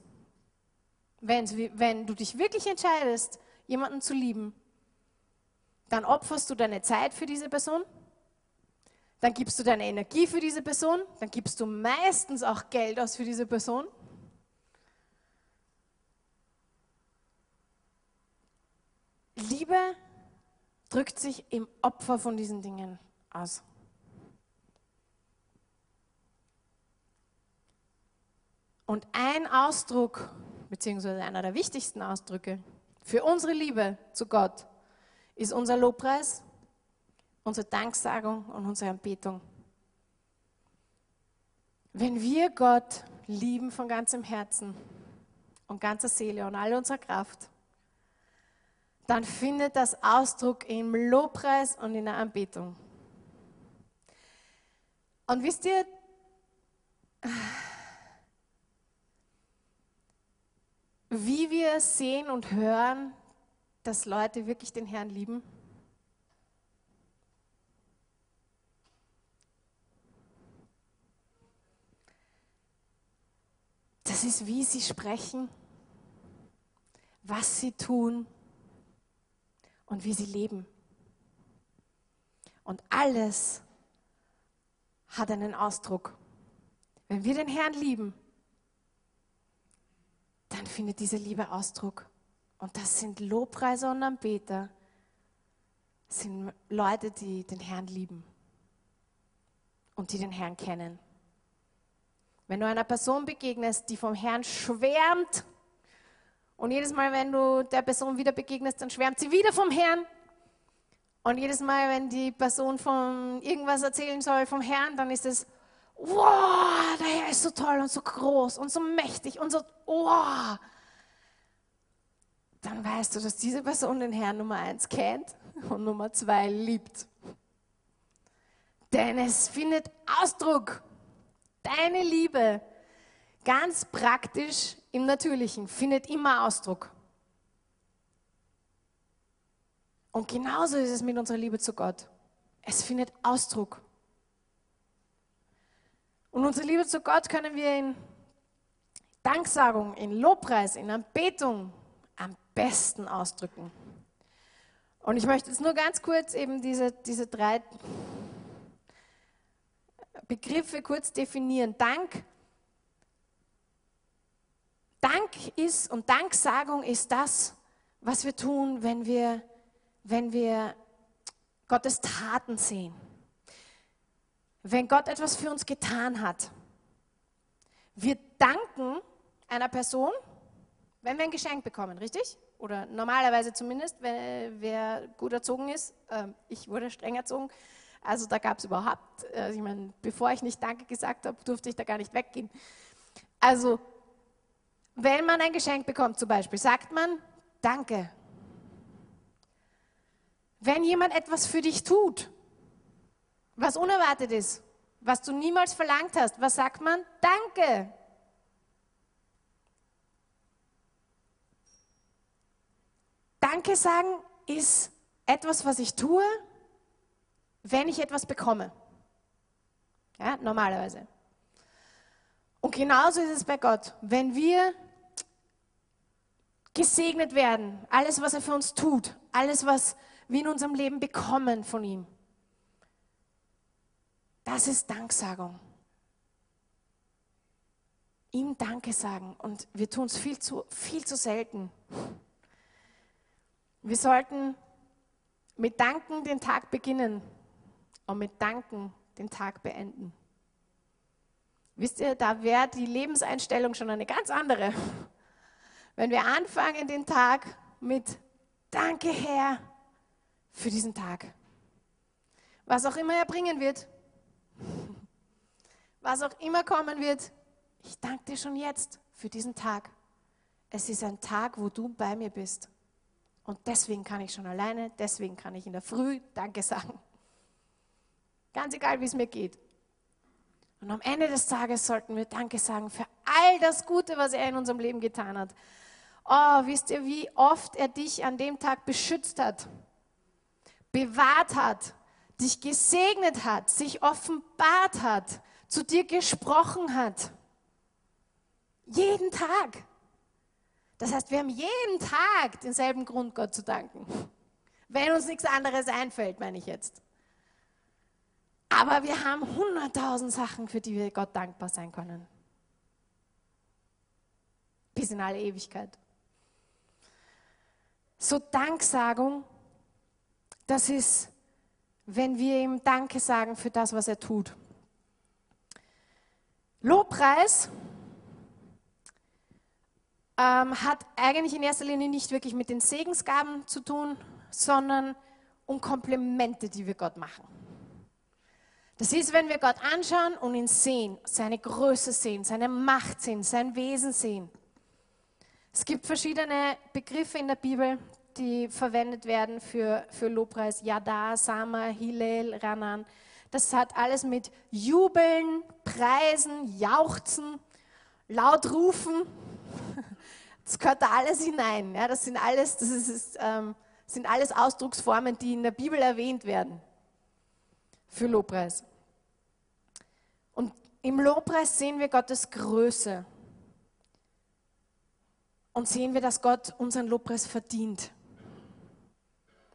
Wenn, wenn du dich wirklich entscheidest, jemanden zu lieben, dann opferst du deine Zeit für diese Person, dann gibst du deine Energie für diese Person, dann gibst du meistens auch Geld aus für diese Person. Liebe drückt sich im Opfer von diesen Dingen aus. Und ein Ausdruck, beziehungsweise einer der wichtigsten Ausdrücke für unsere Liebe zu Gott ist unser Lobpreis unsere Danksagung und unsere Anbetung. Wenn wir Gott lieben von ganzem Herzen und ganzer Seele und all unserer Kraft, dann findet das Ausdruck im Lobpreis und in der Anbetung. Und wisst ihr, wie wir sehen und hören, dass Leute wirklich den Herrn lieben? Das ist, wie sie sprechen, was sie tun und wie sie leben. Und alles hat einen Ausdruck. Wenn wir den Herrn lieben, dann findet diese Liebe Ausdruck. Und das sind Lobpreiser und Anbeter, sind Leute, die den Herrn lieben und die den Herrn kennen. Wenn du einer Person begegnest, die vom Herrn schwärmt, und jedes Mal, wenn du der Person wieder begegnest, dann schwärmt sie wieder vom Herrn. Und jedes Mal, wenn die Person von irgendwas erzählen soll vom Herrn, dann ist es, wow, der Herr ist so toll und so groß und so mächtig und so, wow. Dann weißt du, dass diese Person den Herrn Nummer eins kennt und Nummer zwei liebt. Denn es findet Ausdruck Deine Liebe, ganz praktisch im Natürlichen, findet immer Ausdruck. Und genauso ist es mit unserer Liebe zu Gott. Es findet Ausdruck. Und unsere Liebe zu Gott können wir in Danksagung, in Lobpreis, in Anbetung am besten ausdrücken. Und ich möchte jetzt nur ganz kurz eben diese, diese drei Begriffe kurz definieren. Dank ist und Danksagung ist das, was wir tun, wenn wir, wenn wir Gottes Taten sehen. Wenn Gott etwas für uns getan hat. Wir danken einer Person, wenn wir ein Geschenk bekommen, richtig? Oder normalerweise zumindest, wenn, wer gut erzogen ist. Ähm, ich wurde streng erzogen. Also da gab es überhaupt, äh, ich meine, bevor ich nicht Danke gesagt habe, durfte ich da gar nicht weggehen. Also, wenn man ein Geschenk bekommt zum Beispiel, sagt man Danke. Wenn jemand etwas für dich tut, was unerwartet ist, was du niemals verlangt hast, was sagt man? Danke. Danke sagen ist etwas, was ich tue, wenn ich etwas bekomme. Ja, normalerweise. Und genauso ist es bei Gott. Wenn wir gesegnet werden, alles, was er für uns tut, alles, was wir in unserem Leben bekommen von ihm, das ist Danksagung. Ihm Danke sagen. Und wir tun es viel zu, viel zu selten. Wir sollten mit Danken den Tag beginnen und mit Danken den Tag beenden. Wisst ihr, da wäre die Lebenseinstellung schon eine ganz andere. Wenn wir anfangen den Tag mit Danke Herr für diesen Tag. Was auch immer er bringen wird, was auch immer kommen wird, ich danke dir schon jetzt für diesen Tag. Es ist ein Tag, wo du bei mir bist. Und deswegen kann ich schon alleine, deswegen kann ich in der Früh Danke sagen. Ganz egal, wie es mir geht. Und am Ende des Tages sollten wir Danke sagen für all das Gute, was er in unserem Leben getan hat. Oh, wisst ihr, wie oft er dich an dem Tag beschützt hat, bewahrt hat, dich gesegnet hat, sich offenbart hat, zu dir gesprochen hat. Jeden Tag. Das heißt, wir haben jeden Tag denselben Grund, Gott zu danken. Wenn uns nichts anderes einfällt, meine ich jetzt. Aber wir haben hunderttausend Sachen, für die wir Gott dankbar sein können. Bis in alle Ewigkeit. So Danksagung, das ist, wenn wir ihm Danke sagen für das, was er tut. Lobpreis ähm, hat eigentlich in erster Linie nicht wirklich mit den Segensgaben zu tun, sondern um Komplimente, die wir Gott machen. Das ist, wenn wir Gott anschauen und ihn sehen, seine Größe sehen, seine Macht sehen, sein Wesen sehen. Es gibt verschiedene Begriffe in der Bibel, die verwendet werden für, für Lobpreis. Yada, Sama, Hillel, Ranan. Das hat alles mit Jubeln, Preisen, Jauchzen, laut rufen. Das gehört da alles hinein. Ja, das sind alles, das ist, ähm, sind alles Ausdrucksformen, die in der Bibel erwähnt werden für Lobpreis. Im Lobpreis sehen wir Gottes Größe und sehen wir, dass Gott unseren Lobpreis verdient.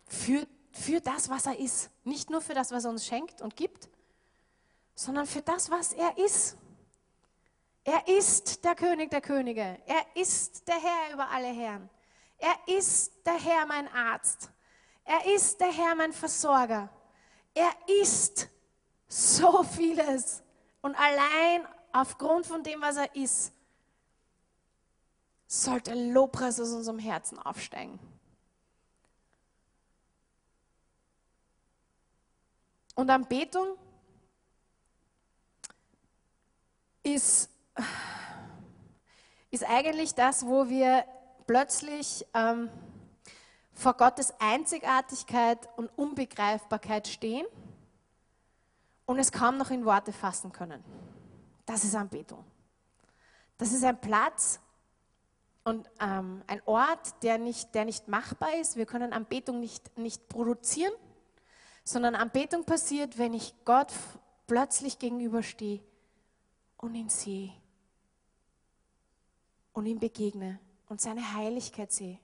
Für, für das, was er ist. Nicht nur für das, was er uns schenkt und gibt, sondern für das, was er ist. Er ist der König der Könige. Er ist der Herr über alle Herren. Er ist der Herr mein Arzt. Er ist der Herr mein Versorger. Er ist so vieles. Und allein aufgrund von dem, was er ist, sollte Lobpreis aus unserem Herzen aufsteigen. Und Anbetung ist, ist eigentlich das, wo wir plötzlich ähm, vor Gottes Einzigartigkeit und Unbegreifbarkeit stehen und es kaum noch in Worte fassen können. Das ist Anbetung. Das ist ein Platz und ähm, ein Ort, der nicht, der nicht machbar ist. Wir können Anbetung nicht, nicht produzieren, sondern Anbetung passiert, wenn ich Gott plötzlich gegenüberstehe und ihn sehe und ihm begegne und seine Heiligkeit sehe.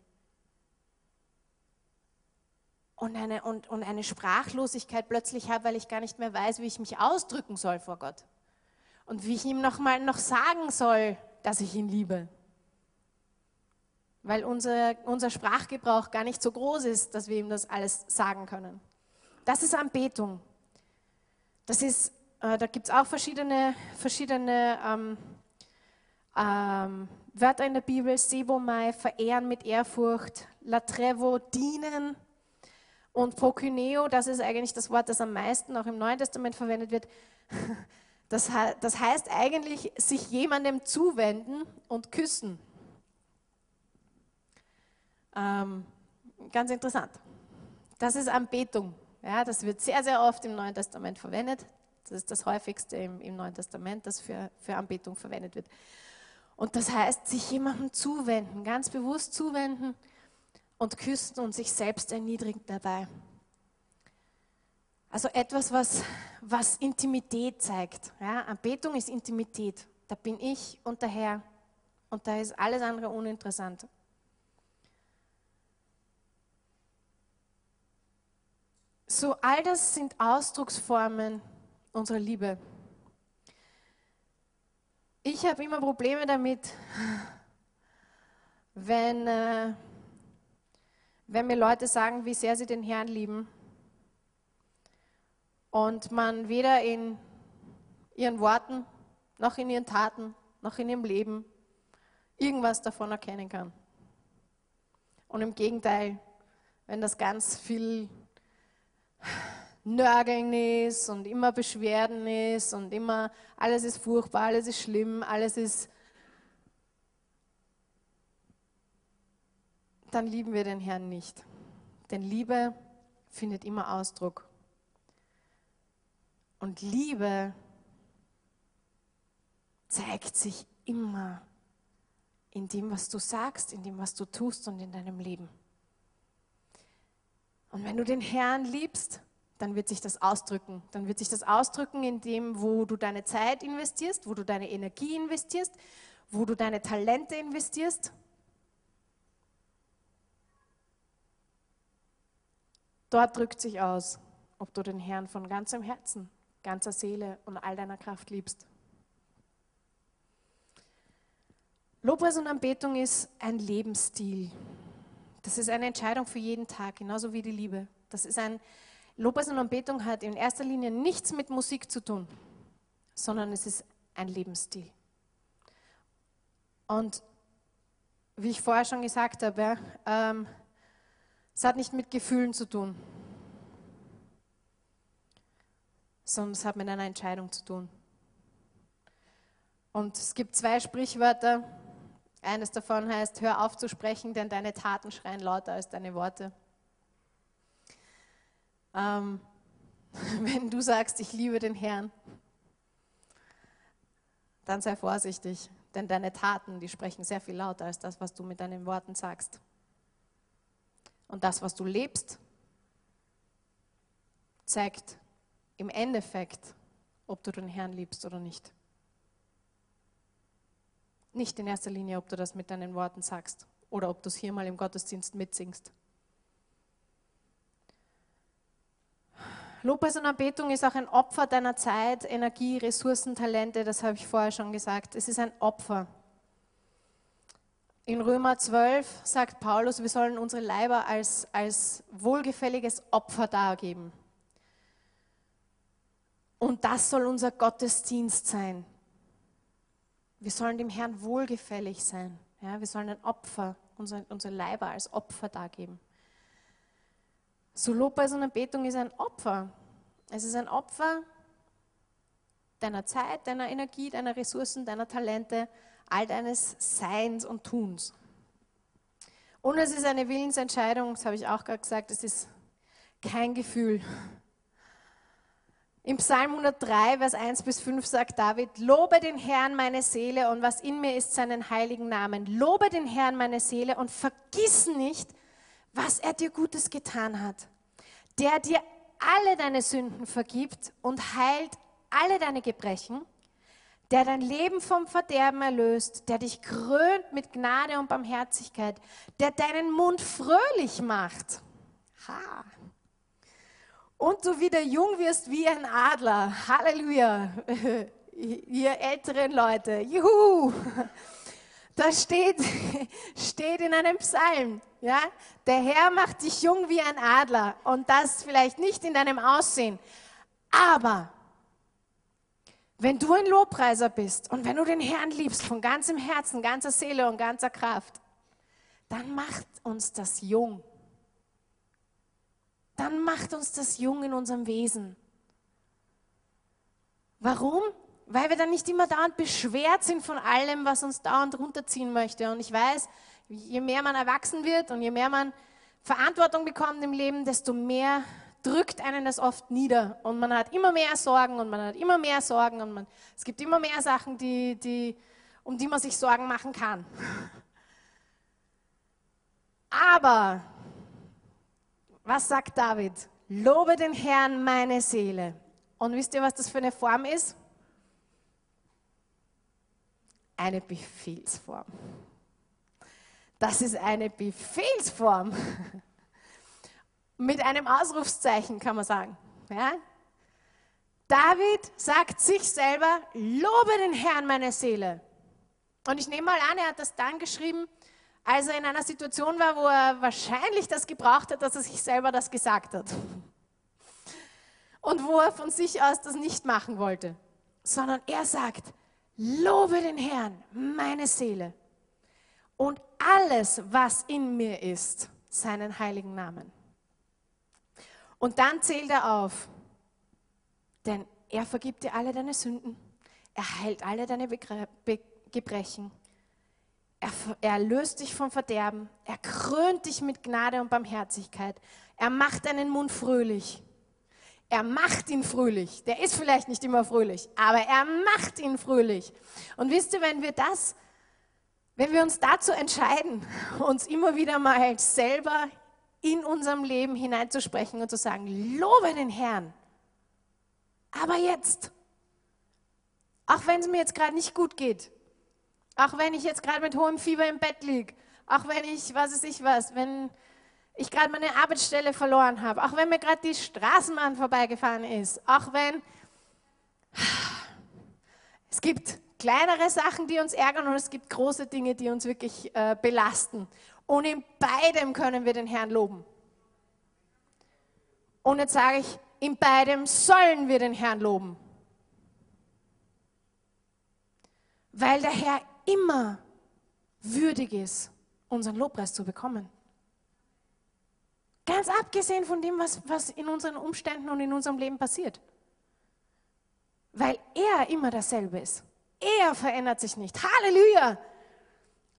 Und eine, und, und eine Sprachlosigkeit plötzlich habe, weil ich gar nicht mehr weiß, wie ich mich ausdrücken soll vor Gott. Und wie ich ihm noch mal noch sagen soll, dass ich ihn liebe. weil unser, unser Sprachgebrauch gar nicht so groß ist, dass wir ihm das alles sagen können. Das ist Anbetung. Das ist, äh, da gibt es auch verschiedene, verschiedene ähm, ähm, Wörter in der Bibel. Sebomai, verehren mit Ehrfurcht. Latrevo, dienen. Und Prokyneo, das ist eigentlich das Wort, das am meisten auch im Neuen Testament verwendet wird. Das, das heißt eigentlich, sich jemandem zuwenden und küssen. Ähm, ganz interessant. Das ist Anbetung. Ja, das wird sehr, sehr oft im Neuen Testament verwendet. Das ist das häufigste im, im Neuen Testament, das für, für Anbetung verwendet wird. Und das heißt, sich jemandem zuwenden, ganz bewusst zuwenden und küssen und sich selbst erniedrigen dabei. Also etwas, was, was Intimität zeigt. Ja, Anbetung ist Intimität. Da bin ich und der Herr. Und da ist alles andere uninteressant. So, all das sind Ausdrucksformen unserer Liebe. Ich habe immer Probleme damit, wenn, äh, wenn mir Leute sagen, wie sehr sie den Herrn lieben und man weder in ihren Worten noch in ihren Taten noch in ihrem Leben irgendwas davon erkennen kann. Und im Gegenteil, wenn das ganz viel Nörgeln ist und immer Beschwerden ist und immer alles ist furchtbar, alles ist schlimm, alles ist. Dann lieben wir den Herrn nicht. Denn Liebe findet immer Ausdruck. Und Liebe zeigt sich immer in dem, was du sagst, in dem, was du tust und in deinem Leben. Und wenn du den Herrn liebst, dann wird sich das ausdrücken. Dann wird sich das ausdrücken in dem, wo du deine Zeit investierst, wo du deine Energie investierst, wo du deine Talente investierst. Dort drückt sich aus, ob du den Herrn von ganzem Herzen, ganzer Seele und all deiner Kraft liebst. Lobpreis und Anbetung ist ein Lebensstil. Das ist eine Entscheidung für jeden Tag, genauso wie die Liebe. Das ist ein Lobpreis und Anbetung hat in erster Linie nichts mit Musik zu tun, sondern es ist ein Lebensstil. Und wie ich vorher schon gesagt habe, ähm, es hat nicht mit Gefühlen zu tun, sondern es hat mit einer Entscheidung zu tun. Und es gibt zwei Sprichwörter, eines davon heißt, hör auf zu sprechen, denn deine Taten schreien lauter als deine Worte. Ähm, wenn du sagst, ich liebe den Herrn, dann sei vorsichtig, denn deine Taten, die sprechen sehr viel lauter als das, was du mit deinen Worten sagst. Und das, was du lebst, zeigt im Endeffekt, ob du den Herrn liebst oder nicht. Nicht in erster Linie, ob du das mit deinen Worten sagst oder ob du es hier mal im Gottesdienst mitsingst. Lobpreis und Anbetung ist auch ein Opfer deiner Zeit, Energie, Ressourcen, Talente, das habe ich vorher schon gesagt. Es ist ein Opfer. In Römer 12 sagt Paulus, wir sollen unsere Leiber als, als wohlgefälliges Opfer dargeben. Und das soll unser Gottesdienst sein. Wir sollen dem Herrn wohlgefällig sein. Ja, wir sollen ein Opfer, unser, unsere Leiber als Opfer dargeben. So Lobpreis und Anbetung ist ein Opfer. Es ist ein Opfer deiner Zeit, deiner Energie, deiner Ressourcen, deiner Talente, all deines Seins und Tuns. Und es ist eine Willensentscheidung, das habe ich auch gerade gesagt, es ist kein Gefühl. Im Psalm 103, Vers 1 bis 5 sagt David, Lobe den Herrn meine Seele und was in mir ist seinen heiligen Namen. Lobe den Herrn meine Seele und vergiss nicht, was er dir Gutes getan hat. Der dir alle deine Sünden vergibt und heilt alle deine Gebrechen, der dein Leben vom Verderben erlöst, der dich krönt mit Gnade und Barmherzigkeit, der deinen Mund fröhlich macht. Ha und du wieder jung wirst wie ein Adler. Halleluja. Ihr älteren Leute. Juhu. Da steht, steht in einem Psalm, ja, der Herr macht dich jung wie ein Adler und das vielleicht nicht in deinem Aussehen, aber wenn du ein Lobpreiser bist und wenn du den Herrn liebst von ganzem Herzen, ganzer Seele und ganzer Kraft, dann macht uns das jung. Dann macht uns das jung in unserem Wesen. Warum? Weil wir dann nicht immer dauernd beschwert sind von allem, was uns dauernd runterziehen möchte. Und ich weiß, je mehr man erwachsen wird und je mehr man Verantwortung bekommt im Leben, desto mehr drückt einen das oft nieder und man hat immer mehr Sorgen und man hat immer mehr Sorgen und man, es gibt immer mehr Sachen, die, die, um die man sich Sorgen machen kann. Aber, was sagt David? Lobe den Herrn meine Seele. Und wisst ihr, was das für eine Form ist? Eine Befehlsform. Das ist eine Befehlsform. mit einem Ausrufszeichen, kann man sagen. Ja? David sagt sich selber, lobe den Herrn meine Seele. Und ich nehme mal an, er hat das dann geschrieben, als er in einer Situation war, wo er wahrscheinlich das gebraucht hat, dass er sich selber das gesagt hat. Und wo er von sich aus das nicht machen wollte, sondern er sagt, lobe den Herrn, meine Seele, und alles, was in mir ist, seinen heiligen Namen. Und dann zählt er auf, denn er vergibt dir alle deine Sünden, er heilt alle deine Gebrechen, er, er löst dich vom Verderben, er krönt dich mit Gnade und Barmherzigkeit, er macht deinen Mund fröhlich. Er macht ihn fröhlich. Der ist vielleicht nicht immer fröhlich, aber er macht ihn fröhlich. Und wisst ihr, wenn wir das, wenn wir uns dazu entscheiden, uns immer wieder mal selber in unserem Leben hineinzusprechen und zu sagen, lobe den Herrn. Aber jetzt, auch wenn es mir jetzt gerade nicht gut geht, auch wenn ich jetzt gerade mit hohem Fieber im Bett liege, auch wenn ich, was weiß ich was, wenn ich gerade meine Arbeitsstelle verloren habe, auch wenn mir gerade die Straßenbahn vorbeigefahren ist, auch wenn es gibt kleinere Sachen, die uns ärgern und es gibt große Dinge, die uns wirklich äh, belasten. Und in beidem können wir den Herrn loben. Und jetzt sage ich, in beidem sollen wir den Herrn loben. Weil der Herr immer würdig ist, unseren Lobpreis zu bekommen. Ganz abgesehen von dem, was, was in unseren Umständen und in unserem Leben passiert. Weil er immer dasselbe ist. Er verändert sich nicht. Halleluja!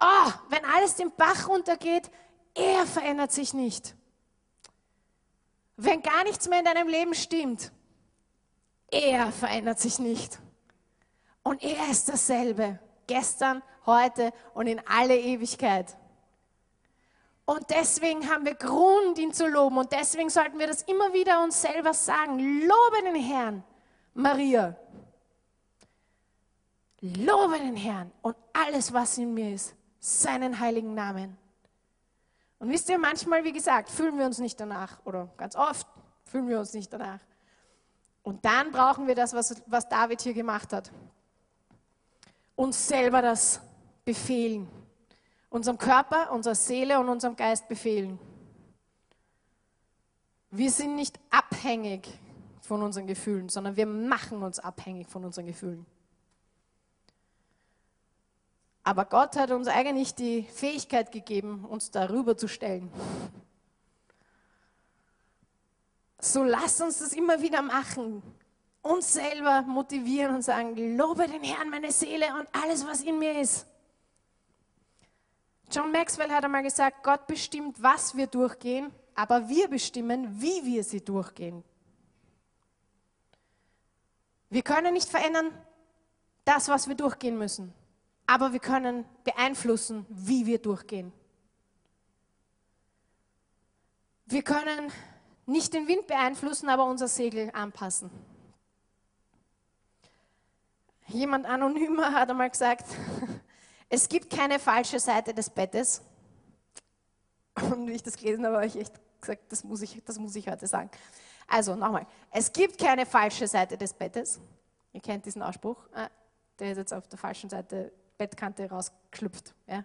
Oh, wenn alles den Bach runtergeht, er verändert sich nicht. Wenn gar nichts mehr in deinem Leben stimmt, er verändert sich nicht. Und er ist dasselbe. Gestern, heute und in alle Ewigkeit. Und deswegen haben wir Grund, ihn zu loben. Und deswegen sollten wir das immer wieder uns selber sagen. Lobe den Herrn, Maria. Lobe den Herrn und alles, was in mir ist seinen heiligen Namen. Und wisst ihr, manchmal, wie gesagt, fühlen wir uns nicht danach oder ganz oft fühlen wir uns nicht danach. Und dann brauchen wir das, was, was David hier gemacht hat. Uns selber das befehlen. Unserem Körper, unserer Seele und unserem Geist befehlen. Wir sind nicht abhängig von unseren Gefühlen, sondern wir machen uns abhängig von unseren Gefühlen. Aber Gott hat uns eigentlich die Fähigkeit gegeben, uns darüber zu stellen. So lasst uns das immer wieder machen. Uns selber motivieren und sagen, lobe den Herrn meine Seele und alles, was in mir ist. John Maxwell hat einmal gesagt, Gott bestimmt, was wir durchgehen, aber wir bestimmen, wie wir sie durchgehen. Wir können nicht verändern das, was wir durchgehen müssen aber wir können beeinflussen, wie wir durchgehen. Wir können nicht den Wind beeinflussen, aber unser Segel anpassen. Jemand anonymer hat einmal gesagt, es gibt keine falsche Seite des Bettes. Und wie ich das gelesen habe, habe ich echt gesagt, das muss ich, das muss ich heute sagen. Also nochmal, es gibt keine falsche Seite des Bettes. Ihr kennt diesen Ausspruch. Ah, der ist jetzt auf der falschen Seite Bettkante rausgeschlüpft. Ja?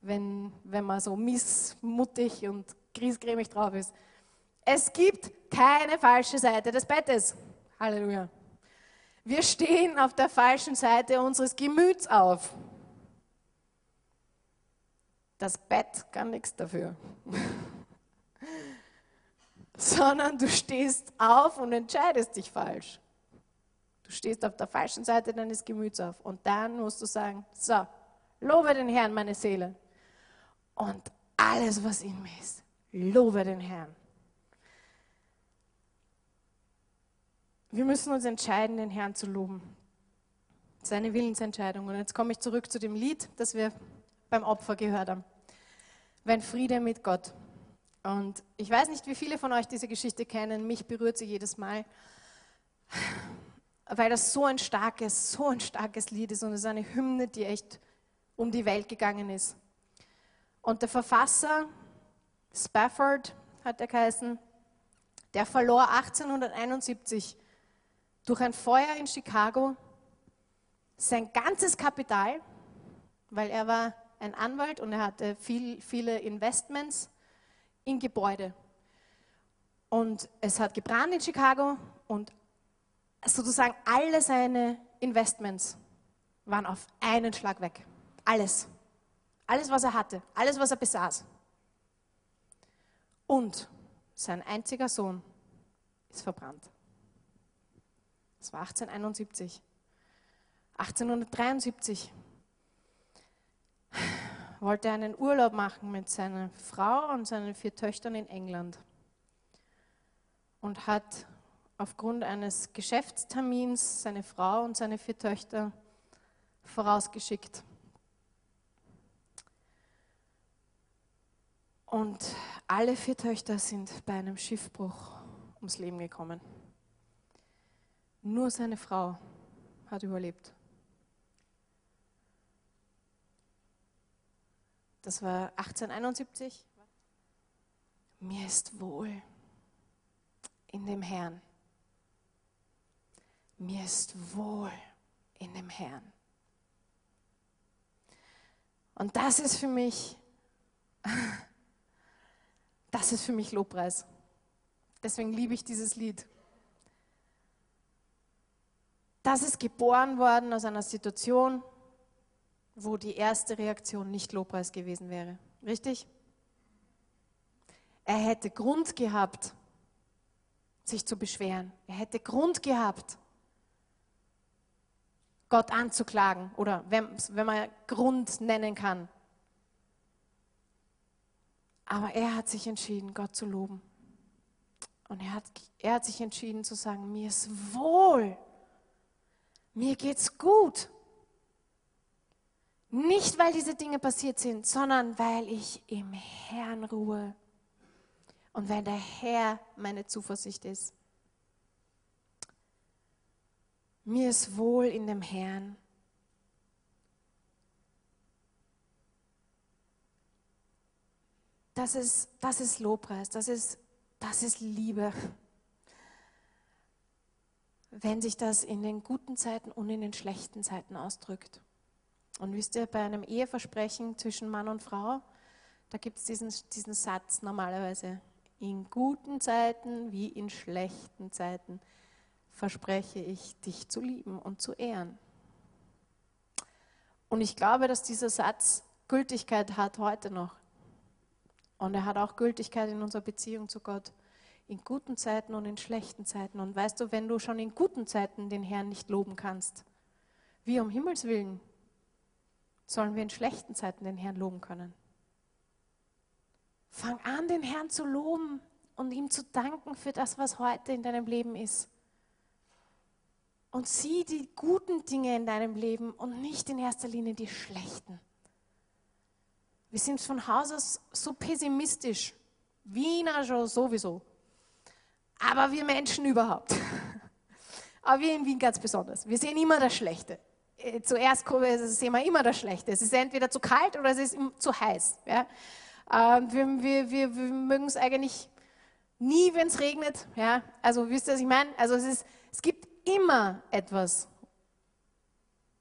Wenn, wenn man so missmutig und griesgrämig drauf ist. Es gibt keine falsche Seite des Bettes. Halleluja. Wir stehen auf der falschen Seite unseres Gemüts auf. Das Bett kann nichts dafür. Sondern du stehst auf und entscheidest dich falsch. Du stehst auf der falschen Seite deines Gemüts auf. Und dann musst du sagen, so, lobe den Herrn, meine Seele. Und alles, was in mir ist, lobe den Herrn. Wir müssen uns entscheiden, den Herrn zu loben. Seine Willensentscheidung. Und jetzt komme ich zurück zu dem Lied, das wir beim Opfer gehört haben. Wenn Friede mit Gott. Und ich weiß nicht, wie viele von euch diese Geschichte kennen. Mich berührt sie jedes Mal weil das so ein starkes, so ein starkes Lied ist und es ist eine Hymne, die echt um die Welt gegangen ist. Und der Verfasser, Spafford hat er geheißen, der verlor 1871 durch ein Feuer in Chicago sein ganzes Kapital, weil er war ein Anwalt und er hatte viel, viele Investments in Gebäude. Und es hat gebrannt in Chicago und sozusagen alle seine Investments waren auf einen Schlag weg. Alles. Alles, was er hatte, alles, was er besaß. Und sein einziger Sohn ist verbrannt. Das war 1871. 1873 wollte er einen Urlaub machen mit seiner Frau und seinen vier Töchtern in England und hat aufgrund eines Geschäftstermins seine Frau und seine vier Töchter vorausgeschickt. Und alle vier Töchter sind bei einem Schiffbruch ums Leben gekommen. Nur seine Frau hat überlebt. Das war 1871. Mir ist wohl in dem Herrn mir ist wohl in dem Herrn. Und das ist für mich, das ist für mich Lobpreis. Deswegen liebe ich dieses Lied. Das ist geboren worden aus einer Situation, wo die erste Reaktion nicht Lobpreis gewesen wäre. Richtig? Er hätte Grund gehabt, sich zu beschweren. Er hätte Grund gehabt, Gott anzuklagen oder wenn, wenn man Grund nennen kann. Aber er hat sich entschieden, Gott zu loben. Und er hat, er hat sich entschieden zu sagen, mir ist wohl, mir geht's gut. Nicht, weil diese Dinge passiert sind, sondern weil ich im Herrn ruhe und weil der Herr meine Zuversicht ist. Mir ist wohl in dem Herrn. Das ist, das ist Lobpreis, das ist, das ist Liebe. Wenn sich das in den guten Zeiten und in den schlechten Zeiten ausdrückt. Und wisst ihr, bei einem Eheversprechen zwischen Mann und Frau, da gibt es diesen, diesen Satz normalerweise. In guten Zeiten wie in schlechten Zeiten verspreche ich, dich zu lieben und zu ehren. Und ich glaube, dass dieser Satz Gültigkeit hat heute noch. Und er hat auch Gültigkeit in unserer Beziehung zu Gott. In guten Zeiten und in schlechten Zeiten. Und weißt du, wenn du schon in guten Zeiten den Herrn nicht loben kannst, wie um Himmels Willen sollen wir in schlechten Zeiten den Herrn loben können? Fang an, den Herrn zu loben und ihm zu danken für das, was heute in deinem Leben ist und sieh die guten Dinge in deinem Leben und nicht in erster Linie die schlechten. Wir sind von Haus aus so pessimistisch. Wiener schon sowieso. Aber wir Menschen überhaupt. Aber wir in Wien ganz besonders. Wir sehen immer das Schlechte. Äh, zuerst sehen wir immer das Schlechte. Es ist entweder zu kalt oder es ist zu heiß. Ja? Ähm, wir, wir, wir, wir mögen es eigentlich nie, wenn es regnet. Ja? Also wisst ihr, was ich meine? Also es, ist, es gibt immer etwas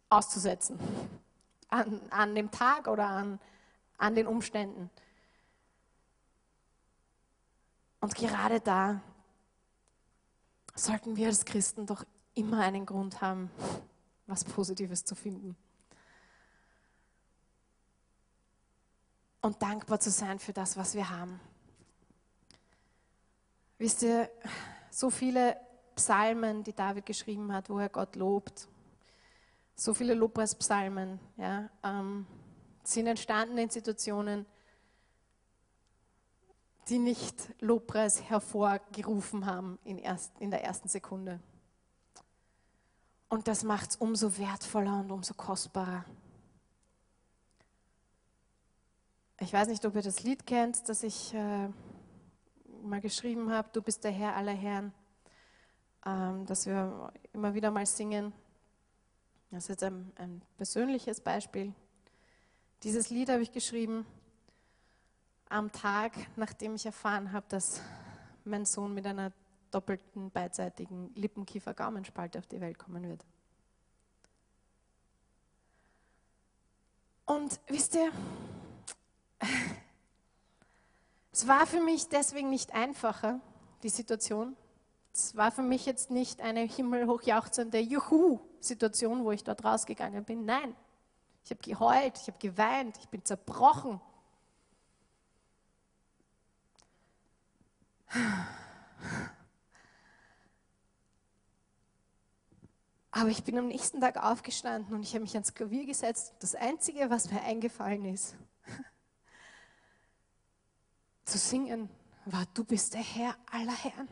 auszusetzen. an, an dem Tag oder an, an den Umständen. Und gerade da sollten wir als Christen doch immer einen Grund haben, was Positives zu finden. Und dankbar zu sein für das, was wir haben. Wisst ihr, so viele Psalmen, die David geschrieben hat, wo er Gott lobt, so viele Lobpreispsalmen, ja, ähm, sind entstanden in Situationen, die nicht Lobpreis hervorgerufen haben in, erst, in der ersten Sekunde. Und das macht es umso wertvoller und umso kostbarer. Ich weiß nicht, ob ihr das Lied kennt, das ich äh, mal geschrieben habe, Du bist der Herr aller Herren, ähm, das wir immer wieder mal singen. Das ist jetzt ein, ein persönliches Beispiel. Dieses Lied habe ich geschrieben am Tag, nachdem ich erfahren habe, dass mein Sohn mit einer doppelten beidseitigen Lippenkiefer-Gaumenspalte auf die Welt kommen wird. Und wisst ihr, es war für mich deswegen nicht einfacher, die Situation. Es war für mich jetzt nicht eine himmelhochjauchzende Juhu-Situation, wo ich dort rausgegangen bin. Nein, ich habe geheult, ich habe geweint, ich bin zerbrochen. Aber ich bin am nächsten Tag aufgestanden und ich habe mich ans Klavier gesetzt. Das Einzige, was mir eingefallen ist, zu singen, war, du bist der Herr aller Herren.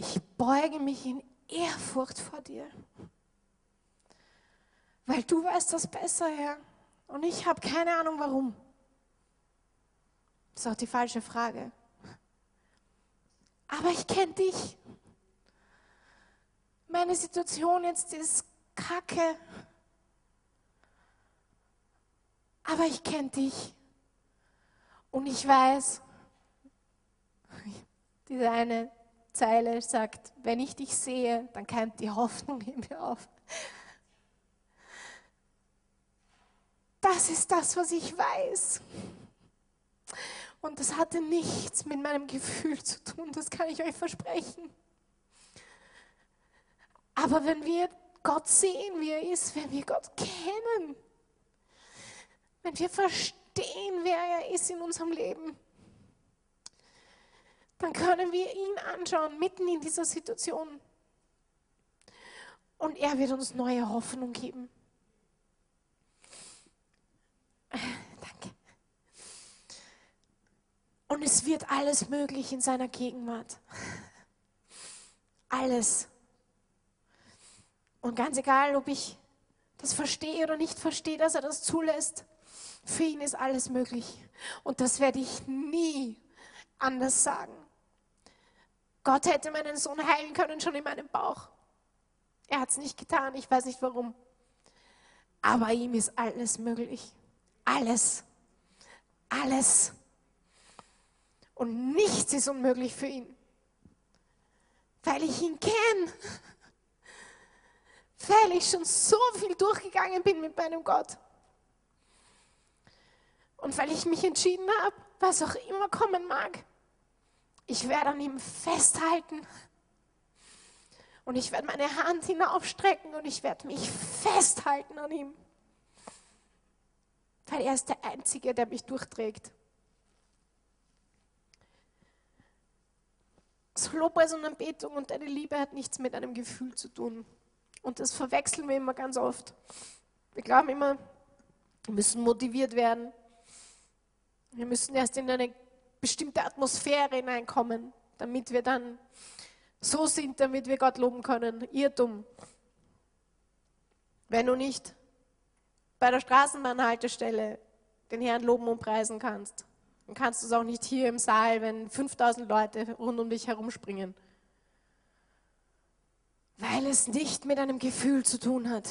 Ich beuge mich in Ehrfurcht vor dir, weil du weißt das besser, Herr. Und ich habe keine Ahnung warum. Das ist auch die falsche Frage. Aber ich kenne dich. Meine Situation jetzt ist kacke. Aber ich kenne dich. Und ich weiß, diese eine Zeile sagt, wenn ich dich sehe, dann keimt die Hoffnung in mir auf. Das ist das, was ich weiß. Und das hatte nichts mit meinem Gefühl zu tun, das kann ich euch versprechen. Aber wenn wir Gott sehen, wie er ist, wenn wir Gott kennen, wenn wir verstehen, wer er ist in unserem Leben, dann können wir ihn anschauen, mitten in dieser Situation. Und er wird uns neue Hoffnung geben. Danke. Und es wird alles möglich in seiner Gegenwart. Alles. Und ganz egal, ob ich das verstehe oder nicht verstehe, dass er das zulässt, für ihn ist alles möglich. Und das werde ich nie anders sagen. Gott hätte meinen Sohn heilen können, schon in meinem Bauch. Er hat es nicht getan, ich weiß nicht warum. Aber ihm ist alles möglich. Alles. Alles. Und nichts ist unmöglich für ihn. Weil ich ihn kenne. Weil ich schon so viel durchgegangen bin mit meinem Gott. Und weil ich mich entschieden habe, was auch immer kommen mag, ich werde an ihm festhalten. Und ich werde meine Hand hinaufstrecken und ich werde mich festhalten an ihm. Weil er ist der Einzige, der mich durchträgt. So Lobpreis und Anbetung und deine Liebe hat nichts mit einem Gefühl zu tun. Und das verwechseln wir immer ganz oft. Wir glauben immer, wir müssen motiviert werden. Wir müssen erst in eine bestimmte Atmosphäre hineinkommen, damit wir dann so sind, damit wir Gott loben können. Irrtum. Wenn du nicht bei der Straßenbahnhaltestelle den Herrn loben und preisen kannst, dann kannst du es auch nicht hier im Saal, wenn 5000 Leute rund um dich herumspringen. Weil es nicht mit einem Gefühl zu tun hat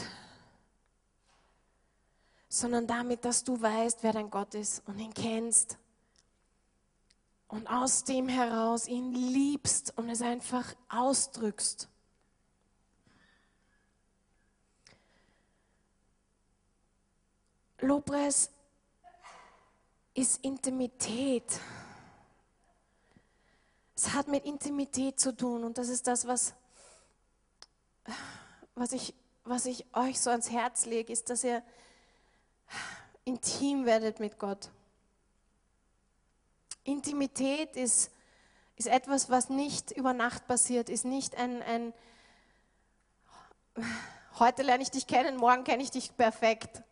sondern damit, dass du weißt, wer dein Gott ist und ihn kennst. Und aus dem heraus ihn liebst und es einfach ausdrückst. Lobpreis ist Intimität. Es hat mit Intimität zu tun und das ist das, was, was, ich, was ich euch so ans Herz lege, ist, dass ihr intim werdet mit Gott. Intimität ist, ist etwas, was nicht über Nacht passiert, ist nicht ein, ein heute lerne ich dich kennen, morgen kenne ich dich perfekt,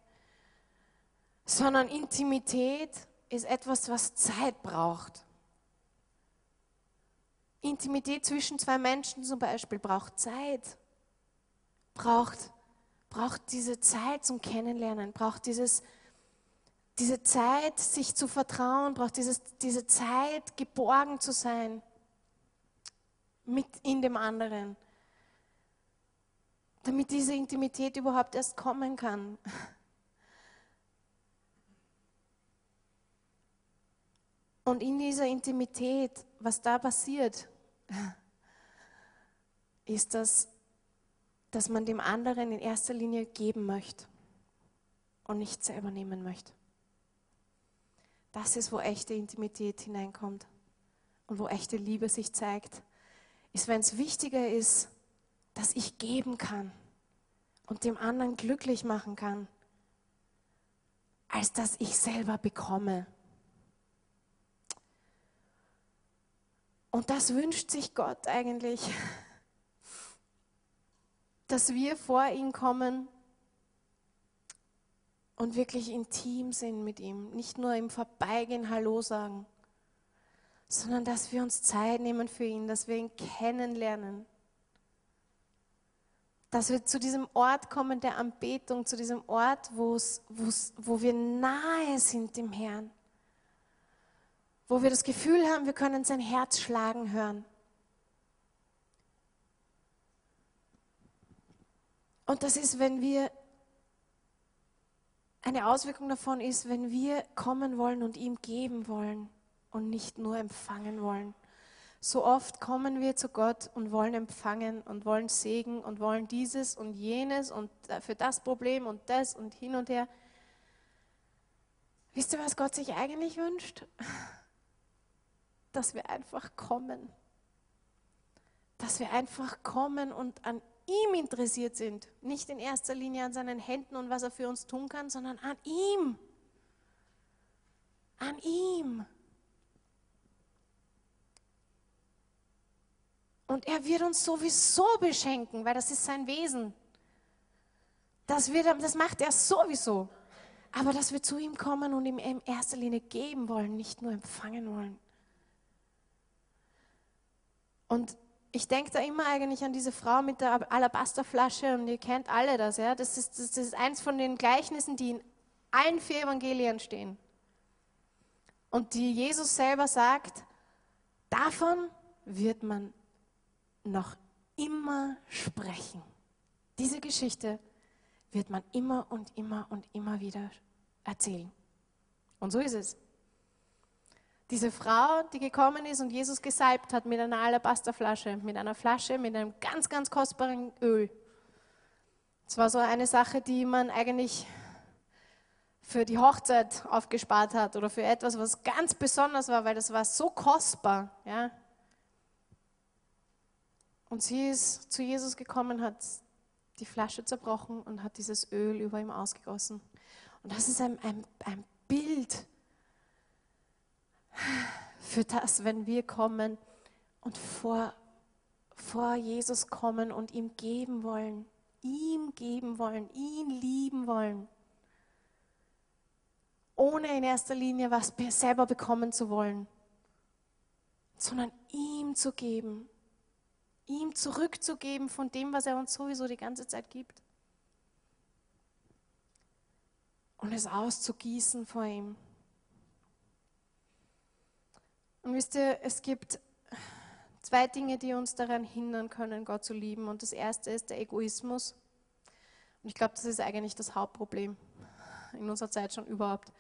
sondern Intimität ist etwas, was Zeit braucht. Intimität zwischen zwei Menschen zum Beispiel braucht Zeit, braucht, braucht diese Zeit zum Kennenlernen, braucht dieses, diese Zeit, sich zu vertrauen, braucht dieses, diese Zeit, geborgen zu sein mit in dem anderen, damit diese Intimität überhaupt erst kommen kann. Und in dieser Intimität, was da passiert, ist das, dass man dem anderen in erster Linie geben möchte und nicht selber nehmen möchte. Das ist, wo echte Intimität hineinkommt und wo echte Liebe sich zeigt, ist, wenn es wichtiger ist, dass ich geben kann und dem anderen glücklich machen kann, als dass ich selber bekomme. Und das wünscht sich Gott eigentlich, dass wir vor ihn kommen und wirklich intim sind mit ihm. Nicht nur im Vorbeigehen Hallo sagen, sondern dass wir uns Zeit nehmen für ihn, dass wir ihn kennenlernen. Dass wir zu diesem Ort kommen der Anbetung, zu diesem Ort, wo's, wo's, wo wir nahe sind dem Herrn wo wir das Gefühl haben, wir können sein Herz schlagen hören. Und das ist, wenn wir, eine Auswirkung davon ist, wenn wir kommen wollen und ihm geben wollen und nicht nur empfangen wollen. So oft kommen wir zu Gott und wollen empfangen und wollen Segen und wollen dieses und jenes und für das Problem und das und hin und her. Wisst ihr, was Gott sich eigentlich wünscht? dass wir einfach kommen. Dass wir einfach kommen und an ihm interessiert sind. Nicht in erster Linie an seinen Händen und was er für uns tun kann, sondern an ihm. An ihm. Und er wird uns sowieso beschenken, weil das ist sein Wesen. Das, wird, das macht er sowieso. Aber dass wir zu ihm kommen und ihm in erster Linie geben wollen, nicht nur empfangen wollen. Und ich denke da immer eigentlich an diese Frau mit der Alabasterflasche und ihr kennt alle das, ja. Das ist, das ist eins von den Gleichnissen, die in allen vier Evangelien stehen. Und die Jesus selber sagt, davon wird man noch immer sprechen. Diese Geschichte wird man immer und immer und immer wieder erzählen. Und so ist es. Diese Frau, die gekommen ist und Jesus gesalbt hat mit einer Alabasterflasche, mit einer Flasche, mit einem ganz, ganz kostbaren Öl. Es war so eine Sache, die man eigentlich für die Hochzeit aufgespart hat oder für etwas, was ganz besonders war, weil das war so kostbar. Ja. Und sie ist zu Jesus gekommen, hat die Flasche zerbrochen und hat dieses Öl über ihm ausgegossen. Und das ist ein, ein, ein Bild für das, wenn wir kommen und vor, vor Jesus kommen und ihm geben wollen, ihm geben wollen, ihn lieben wollen, ohne in erster Linie was selber bekommen zu wollen, sondern ihm zu geben, ihm zurückzugeben von dem, was er uns sowieso die ganze Zeit gibt. Und es auszugießen vor ihm. Und wisst ihr, es gibt zwei Dinge, die uns daran hindern können, Gott zu lieben. Und das erste ist der Egoismus. Und ich glaube, das ist eigentlich das Hauptproblem in unserer Zeit schon überhaupt.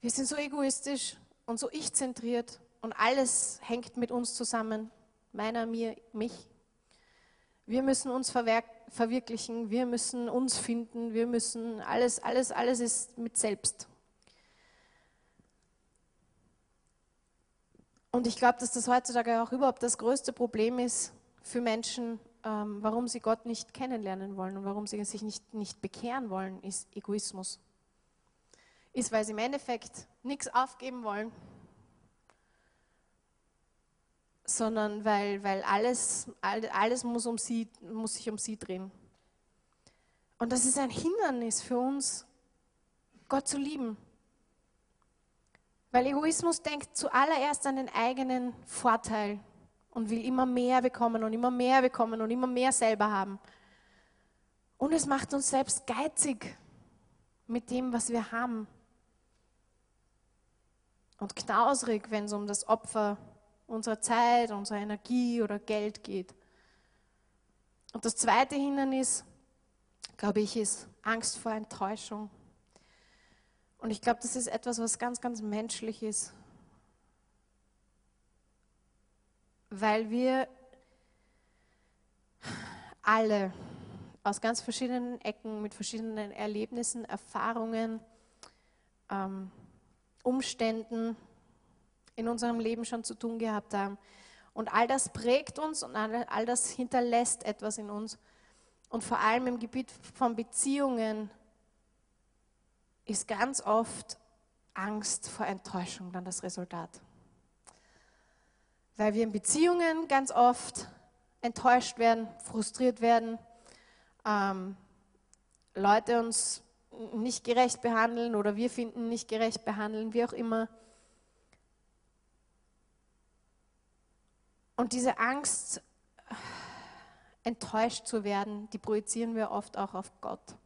Wir sind so egoistisch und so ich-zentriert und alles hängt mit uns zusammen. Meiner, mir, mich. Wir müssen uns verwirklichen, wir müssen uns finden, wir müssen alles, alles, alles ist mit selbst. Und ich glaube, dass das heutzutage auch überhaupt das größte Problem ist für Menschen, ähm, warum sie Gott nicht kennenlernen wollen und warum sie sich nicht, nicht bekehren wollen, ist Egoismus. Ist, weil sie im Endeffekt nichts aufgeben wollen, sondern weil, weil alles, alles muss, um sie, muss sich um sie drehen. Und das ist ein Hindernis für uns, Gott zu lieben. Weil Egoismus denkt zuallererst an den eigenen Vorteil und will immer mehr bekommen und immer mehr bekommen und immer mehr selber haben. Und es macht uns selbst geizig mit dem, was wir haben. Und knausrig, wenn es um das Opfer unserer Zeit, unserer Energie oder Geld geht. Und das zweite Hindernis, glaube ich, ist Angst vor Enttäuschung. Und ich glaube, das ist etwas, was ganz, ganz menschlich ist. Weil wir alle aus ganz verschiedenen Ecken, mit verschiedenen Erlebnissen, Erfahrungen, ähm, Umständen in unserem Leben schon zu tun gehabt haben. Und all das prägt uns und all das hinterlässt etwas in uns. Und vor allem im Gebiet von Beziehungen ist ganz oft Angst vor Enttäuschung dann das Resultat. Weil wir in Beziehungen ganz oft enttäuscht werden, frustriert werden, ähm, Leute uns nicht gerecht behandeln oder wir finden nicht gerecht behandeln, wie auch immer. Und diese Angst, enttäuscht zu werden, die projizieren wir oft auch auf Gott.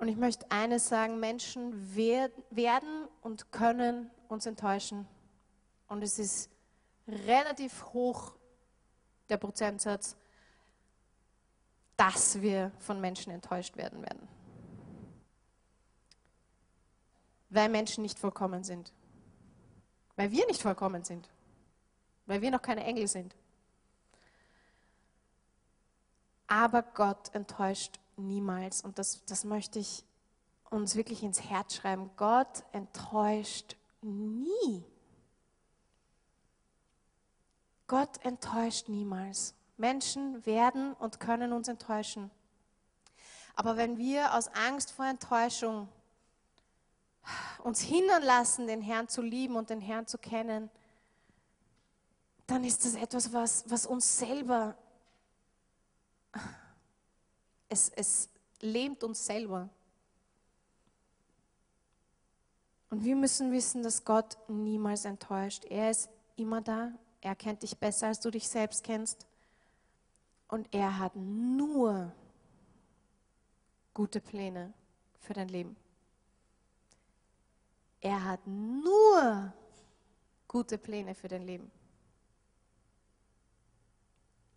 Und ich möchte eines sagen, Menschen werden und können uns enttäuschen. Und es ist relativ hoch der Prozentsatz, dass wir von Menschen enttäuscht werden werden. Weil Menschen nicht vollkommen sind. Weil wir nicht vollkommen sind weil wir noch keine Engel sind. Aber Gott enttäuscht niemals. Und das, das möchte ich uns wirklich ins Herz schreiben. Gott enttäuscht nie. Gott enttäuscht niemals. Menschen werden und können uns enttäuschen. Aber wenn wir aus Angst vor Enttäuschung uns hindern lassen, den Herrn zu lieben und den Herrn zu kennen, dann ist das etwas, was, was uns selber, es, es lähmt uns selber. Und wir müssen wissen, dass Gott niemals enttäuscht. Er ist immer da. Er kennt dich besser, als du dich selbst kennst. Und er hat nur gute Pläne für dein Leben. Er hat nur gute Pläne für dein Leben.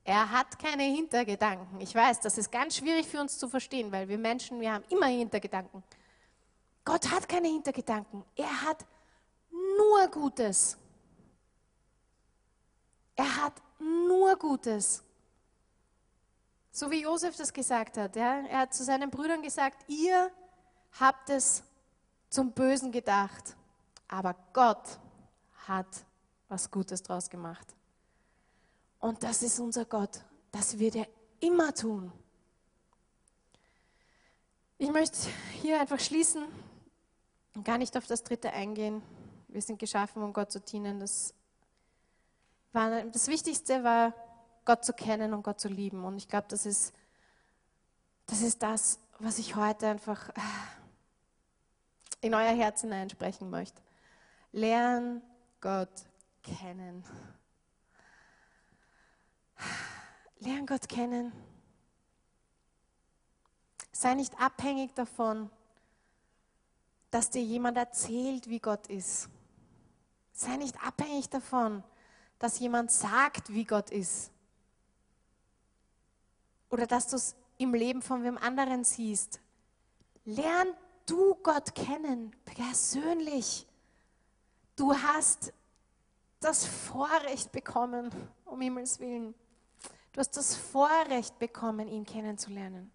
Er hat keine Hintergedanken. Ich weiß, das ist ganz schwierig für uns zu verstehen, weil wir Menschen, wir haben immer Hintergedanken. Gott hat keine Hintergedanken. Er hat nur Gutes. Er hat nur Gutes. So wie Josef das gesagt hat. Ja? Er hat zu seinen Brüdern gesagt, ihr habt es zum Bösen gedacht, aber Gott hat was Gutes draus gemacht. Und das ist unser Gott. Das wird er immer tun. Ich möchte hier einfach schließen und gar nicht auf das dritte eingehen. Wir sind geschaffen, um Gott zu dienen. Das, war, das Wichtigste war, Gott zu kennen und Gott zu lieben. Und ich glaube, das ist, das ist das, was ich heute einfach in euer Herz hineinsprechen möchte. Lern Gott kennen. Lern Gott kennen. Sei nicht abhängig davon, dass dir jemand erzählt, wie Gott ist. Sei nicht abhängig davon, dass jemand sagt, wie Gott ist. Oder dass du es im Leben von wem anderen siehst. Lern du Gott kennen, persönlich. Du hast das Vorrecht bekommen, um Himmels Willen Du hast das Vorrecht bekommen, ihn kennenzulernen.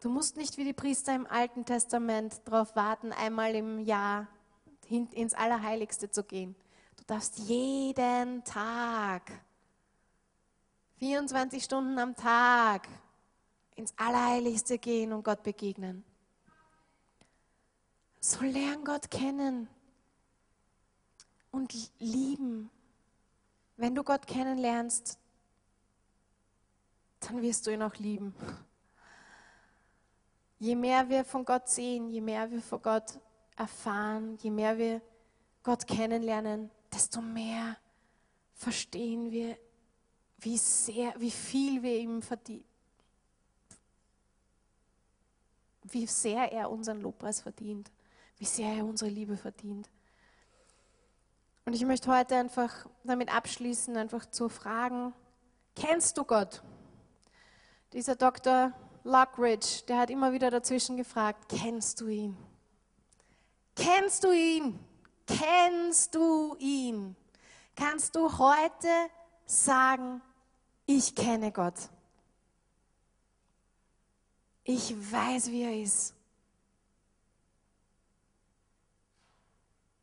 Du musst nicht wie die Priester im Alten Testament darauf warten, einmal im Jahr ins Allerheiligste zu gehen. Du darfst jeden Tag, 24 Stunden am Tag, ins Allerheiligste gehen und Gott begegnen. So lern Gott kennen und lieben. Wenn du Gott kennenlernst, dann wirst du ihn auch lieben. Je mehr wir von Gott sehen, je mehr wir von Gott erfahren, je mehr wir Gott kennenlernen, desto mehr verstehen wir, wie sehr, wie viel wir ihm verdienen, wie sehr er unseren Lobpreis verdient, wie sehr er unsere Liebe verdient. Und ich möchte heute einfach damit abschließen, einfach zu fragen, kennst du Gott? Dieser Dr. Lockridge, der hat immer wieder dazwischen gefragt, kennst du ihn? Kennst du ihn? Kennst du ihn? Kannst du heute sagen, ich kenne Gott? Ich weiß, wie er ist.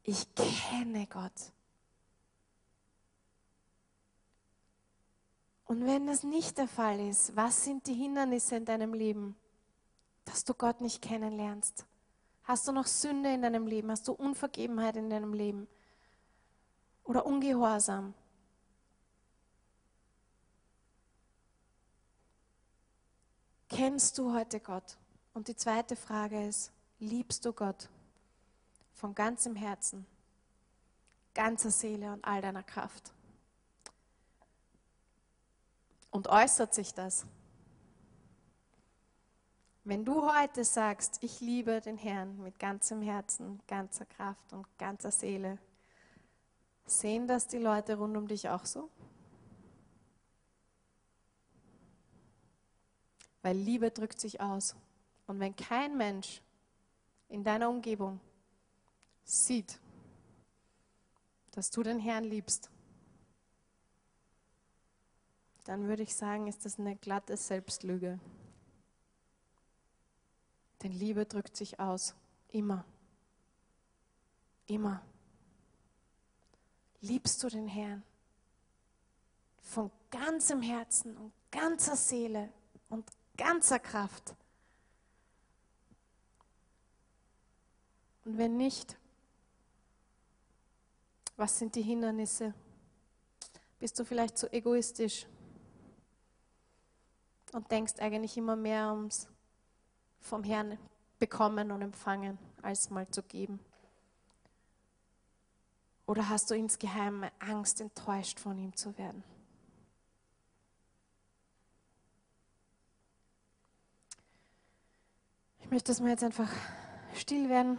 Ich kenne Gott. Und wenn das nicht der Fall ist, was sind die Hindernisse in deinem Leben, dass du Gott nicht kennenlernst? Hast du noch Sünde in deinem Leben? Hast du Unvergebenheit in deinem Leben? Oder Ungehorsam? Kennst du heute Gott? Und die zweite Frage ist, liebst du Gott von ganzem Herzen, ganzer Seele und all deiner Kraft? Und äußert sich das? Wenn du heute sagst, ich liebe den Herrn mit ganzem Herzen, ganzer Kraft und ganzer Seele, sehen das die Leute rund um dich auch so? Weil Liebe drückt sich aus. Und wenn kein Mensch in deiner Umgebung sieht, dass du den Herrn liebst, dann würde ich sagen, ist das eine glatte Selbstlüge. Denn Liebe drückt sich aus. Immer. Immer. Liebst du den Herrn? Von ganzem Herzen und ganzer Seele und ganzer Kraft. Und wenn nicht, was sind die Hindernisse? Bist du vielleicht zu egoistisch? Und denkst eigentlich immer mehr ums vom Herrn bekommen und empfangen, als mal zu geben? Oder hast du insgeheim Angst, enttäuscht von ihm zu werden? Ich möchte, dass wir jetzt einfach still werden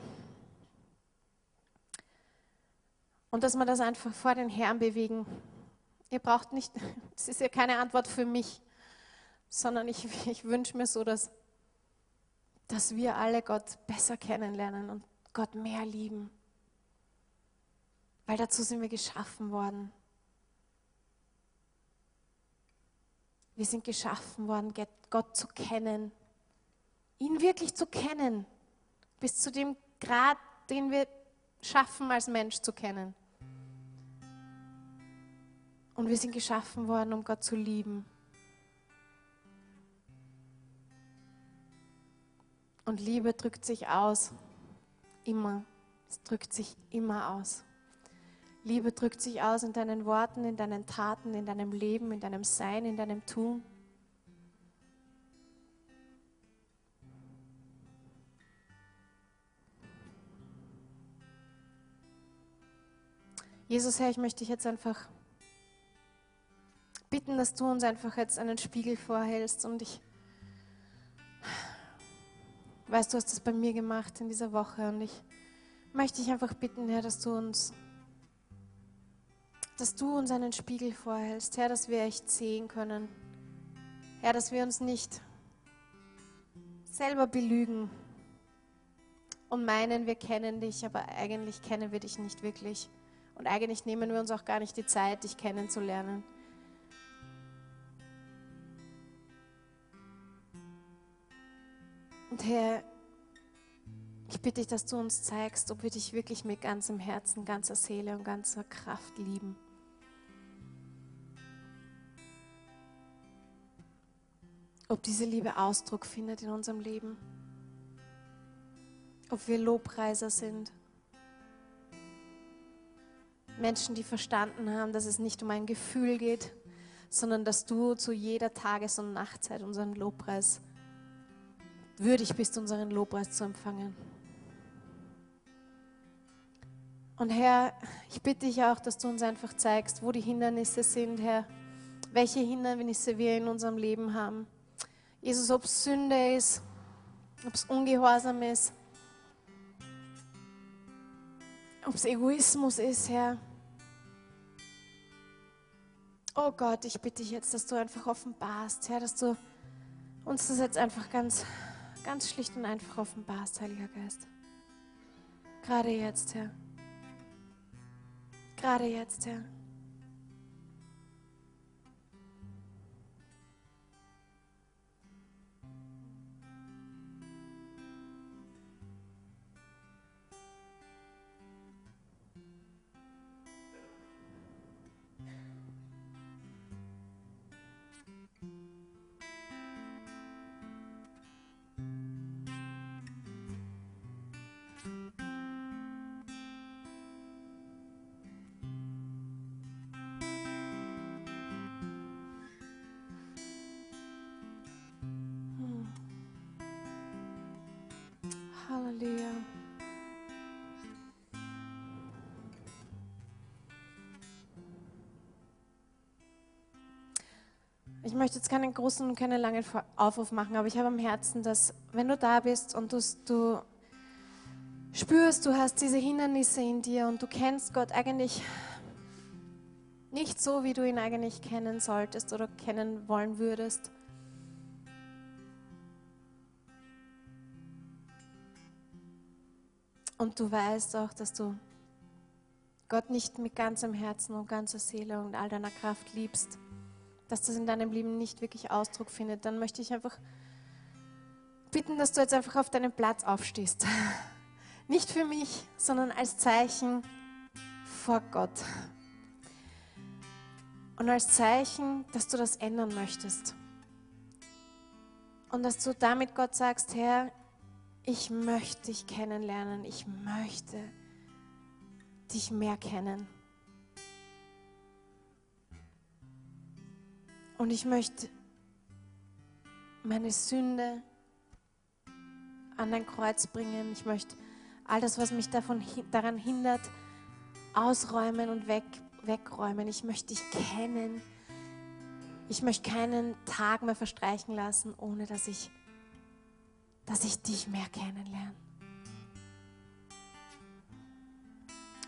und dass wir das einfach vor den Herrn bewegen. Ihr braucht nicht, es ist ja keine Antwort für mich sondern ich, ich wünsche mir so, dass, dass wir alle Gott besser kennenlernen und Gott mehr lieben. Weil dazu sind wir geschaffen worden. Wir sind geschaffen worden, Gott zu kennen, ihn wirklich zu kennen, bis zu dem Grad, den wir schaffen, als Mensch zu kennen. Und wir sind geschaffen worden, um Gott zu lieben. Und Liebe drückt sich aus. Immer. Es drückt sich immer aus. Liebe drückt sich aus in deinen Worten, in deinen Taten, in deinem Leben, in deinem Sein, in deinem Tun. Jesus, Herr, ich möchte dich jetzt einfach bitten, dass du uns einfach jetzt einen Spiegel vorhältst und ich weißt, du hast das bei mir gemacht in dieser Woche und ich möchte dich einfach bitten, Herr, dass du uns, dass du uns einen Spiegel vorhältst, Herr, dass wir echt sehen können, Herr, dass wir uns nicht selber belügen und meinen, wir kennen dich, aber eigentlich kennen wir dich nicht wirklich. Und eigentlich nehmen wir uns auch gar nicht die Zeit, dich kennenzulernen. Herr, ich bitte dich, dass du uns zeigst, ob wir dich wirklich mit ganzem Herzen, ganzer Seele und ganzer Kraft lieben. Ob diese Liebe Ausdruck findet in unserem Leben. Ob wir Lobpreiser sind. Menschen, die verstanden haben, dass es nicht um ein Gefühl geht, sondern dass du zu jeder Tages- und Nachtzeit unseren Lobpreis würdig bist, unseren Lobpreis zu empfangen. Und Herr, ich bitte dich auch, dass du uns einfach zeigst, wo die Hindernisse sind, Herr, welche Hindernisse wir in unserem Leben haben. Jesus, ob es Sünde ist, ob es Ungehorsam ist, ob es Egoismus ist, Herr. Oh Gott, ich bitte dich jetzt, dass du einfach offenbarst, Herr, dass du uns das jetzt einfach ganz, ganz schlicht und einfach offenbarst, Heiliger Geist. Gerade jetzt, Herr. Gerade jetzt, Herr. Ich möchte jetzt keinen großen und keinen langen Aufruf machen, aber ich habe am Herzen, dass wenn du da bist und du, du spürst, du hast diese Hindernisse in dir und du kennst Gott eigentlich nicht so, wie du ihn eigentlich kennen solltest oder kennen wollen würdest, Und du weißt auch, dass du Gott nicht mit ganzem Herzen und ganzer Seele und all deiner Kraft liebst, dass das in deinem Leben nicht wirklich Ausdruck findet, dann möchte ich einfach bitten, dass du jetzt einfach auf deinen Platz aufstehst. Nicht für mich, sondern als Zeichen vor Gott. Und als Zeichen, dass du das ändern möchtest. Und dass du damit Gott sagst, Herr, ich möchte dich kennenlernen, ich möchte dich mehr kennen. Und ich möchte meine Sünde an dein Kreuz bringen. Ich möchte all das, was mich davon, daran hindert, ausräumen und weg, wegräumen. Ich möchte dich kennen. Ich möchte keinen Tag mehr verstreichen lassen, ohne dass ich dass ich dich mehr kennenlerne.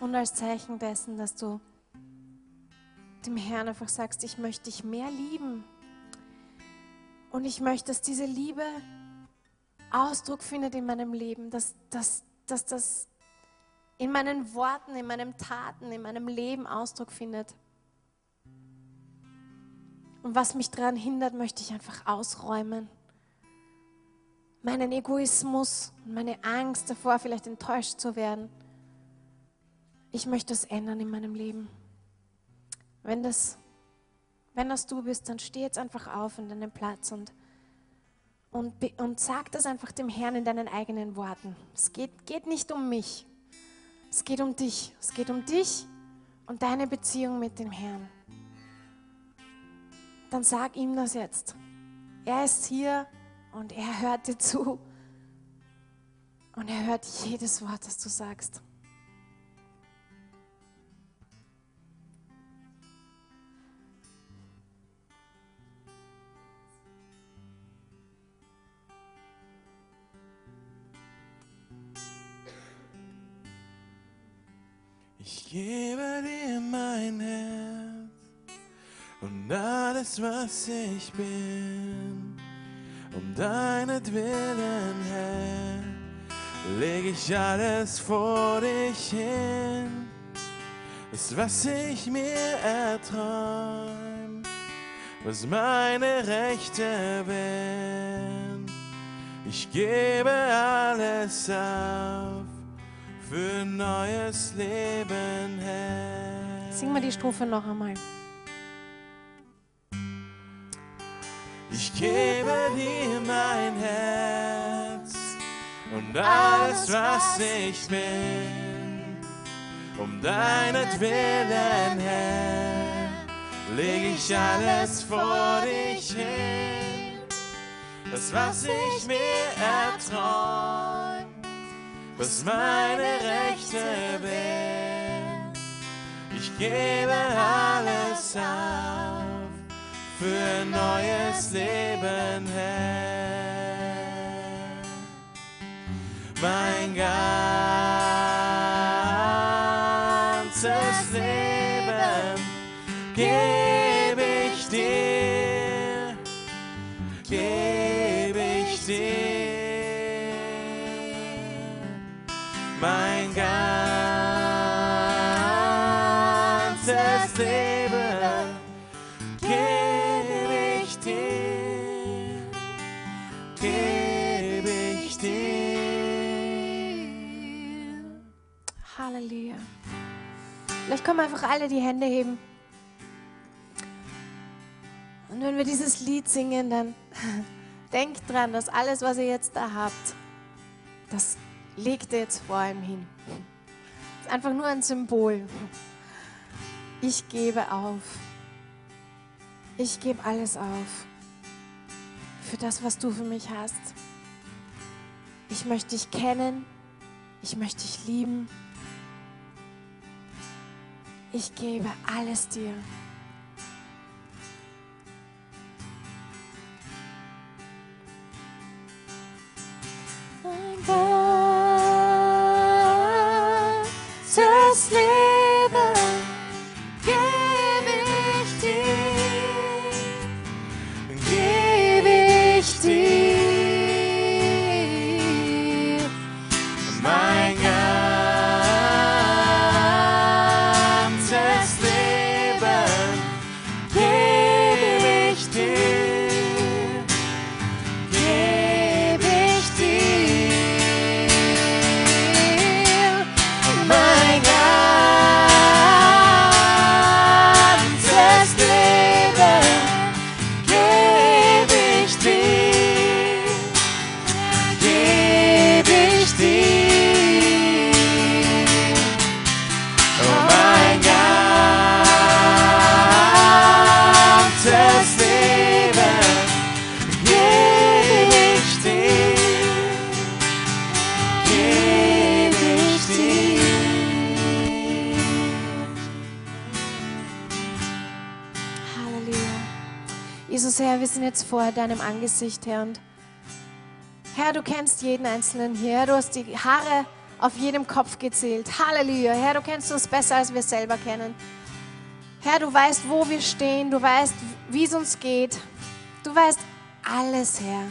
Und als Zeichen dessen, dass du dem Herrn einfach sagst, ich möchte dich mehr lieben. Und ich möchte, dass diese Liebe Ausdruck findet in meinem Leben, dass, dass, dass das in meinen Worten, in meinen Taten, in meinem Leben Ausdruck findet. Und was mich daran hindert, möchte ich einfach ausräumen meinen Egoismus und meine Angst davor, vielleicht enttäuscht zu werden. Ich möchte das ändern in meinem Leben. Wenn das, wenn das du bist, dann steh jetzt einfach auf in deinem Platz und, und, und sag das einfach dem Herrn in deinen eigenen Worten. Es geht, geht nicht um mich. Es geht um dich. Es geht um dich und deine Beziehung mit dem Herrn. Dann sag ihm das jetzt. Er ist hier und er hört dir zu. Und er hört jedes Wort, das du sagst. Ich gebe dir mein Herz und alles, was ich bin. Um deinetwillen, Herr, leg ich alles vor dich hin. Das, was ich mir erträum, was meine Rechte wären, Ich gebe alles auf für neues Leben, Herr. Sing mal die Strophe noch einmal. Ich gebe dir mein Herz und alles, was ich bin. Um deinetwillen, Herr, leg ich alles vor dich hin. Das, was ich mir erträumt, was meine Rechte will. Ich gebe alles auf für ein neues Leben, einfach alle die Hände heben. Und wenn wir dieses Lied singen, dann denkt dran, dass alles, was ihr jetzt da habt, das legt ihr jetzt vor ihm hin. Das ist einfach nur ein Symbol. Ich gebe auf. Ich gebe alles auf. Für das, was du für mich hast. Ich möchte dich kennen. Ich möchte dich lieben. Ich gebe alles dir. Deinem Angesicht, Herr. Und Herr, du kennst jeden Einzelnen hier. Du hast die Haare auf jedem Kopf gezählt. Halleluja. Herr, du kennst uns besser, als wir selber kennen. Herr, du weißt, wo wir stehen. Du weißt, wie es uns geht. Du weißt alles, Herr.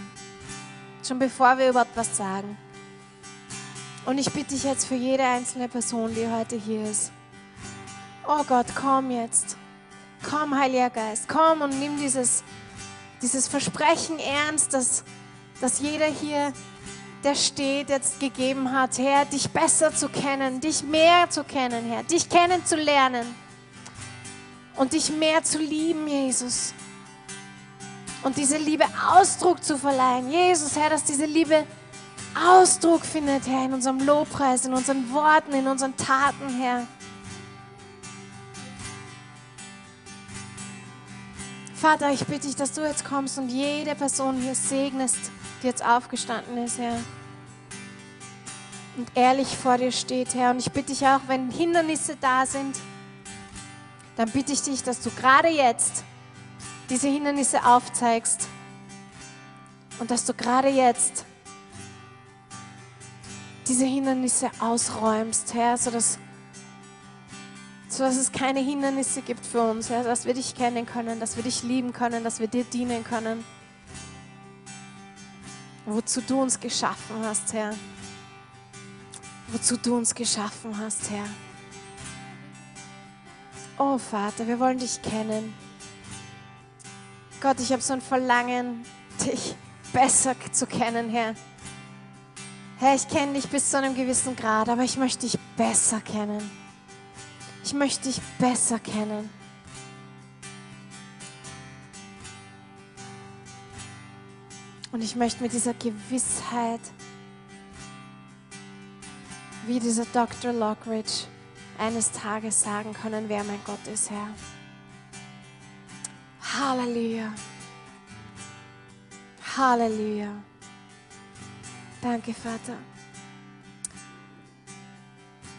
Schon bevor wir überhaupt was sagen. Und ich bitte dich jetzt für jede einzelne Person, die heute hier ist. Oh Gott, komm jetzt. Komm, Heiliger Geist, komm und nimm dieses, dieses Versprechen ernst, dass, dass jeder hier, der steht, jetzt gegeben hat, Herr, dich besser zu kennen, dich mehr zu kennen, Herr, dich kennenzulernen und dich mehr zu lieben, Jesus. Und diese Liebe Ausdruck zu verleihen. Jesus, Herr, dass diese Liebe Ausdruck findet, Herr, in unserem Lobpreis, in unseren Worten, in unseren Taten, Herr. Vater, ich bitte dich, dass du jetzt kommst und jede Person hier segnest, die jetzt aufgestanden ist, Herr. Und ehrlich vor dir steht, Herr. Und ich bitte dich auch, wenn Hindernisse da sind, dann bitte ich dich, dass du gerade jetzt diese Hindernisse aufzeigst. Und dass du gerade jetzt diese Hindernisse ausräumst, Herr, sodass, sodass es keine Hindernisse gibt für uns, Herr, dass wir dich kennen können, dass wir dich lieben können, dass wir dir dienen können. Wozu du uns geschaffen hast, Herr. Wozu du uns geschaffen hast, Herr. Oh Vater, wir wollen dich kennen. Gott, ich habe so ein Verlangen, dich besser zu kennen, Herr. Herr, ich kenne dich bis zu einem gewissen Grad, aber ich möchte dich besser kennen. Ich möchte dich besser kennen. Und ich möchte mit dieser Gewissheit, wie dieser Dr. Lockridge, eines Tages sagen können, wer mein Gott ist, Herr. Halleluja. Halleluja. Danke, Vater.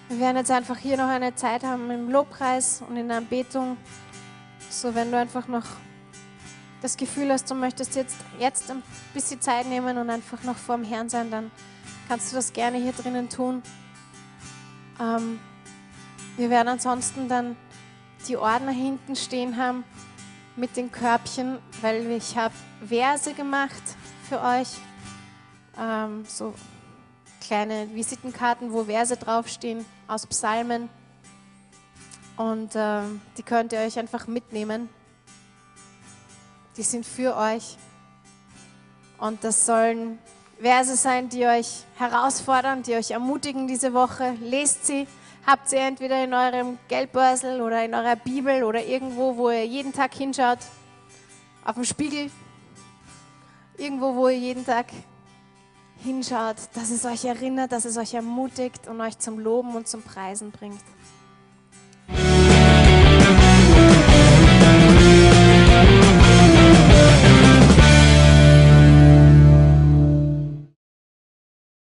Wir werden jetzt einfach hier noch eine Zeit haben im Lobpreis und in der Anbetung. So, wenn du einfach noch das Gefühl hast, du möchtest jetzt, jetzt ein bisschen Zeit nehmen und einfach noch vor dem Herrn sein, dann kannst du das gerne hier drinnen tun. Ähm, wir werden ansonsten dann die Ordner hinten stehen haben mit den Körbchen, weil ich habe Verse gemacht für euch. Ähm, so kleine Visitenkarten, wo Verse draufstehen aus Psalmen. Und ähm, die könnt ihr euch einfach mitnehmen. Die sind für euch. Und das sollen Verse sein, die euch herausfordern, die euch ermutigen diese Woche. Lest sie habt ihr entweder in eurem Geldbörsel oder in eurer Bibel oder irgendwo, wo ihr jeden Tag hinschaut, auf dem Spiegel, irgendwo, wo ihr jeden Tag hinschaut, dass es euch erinnert, dass es euch ermutigt und euch zum Loben und zum Preisen bringt.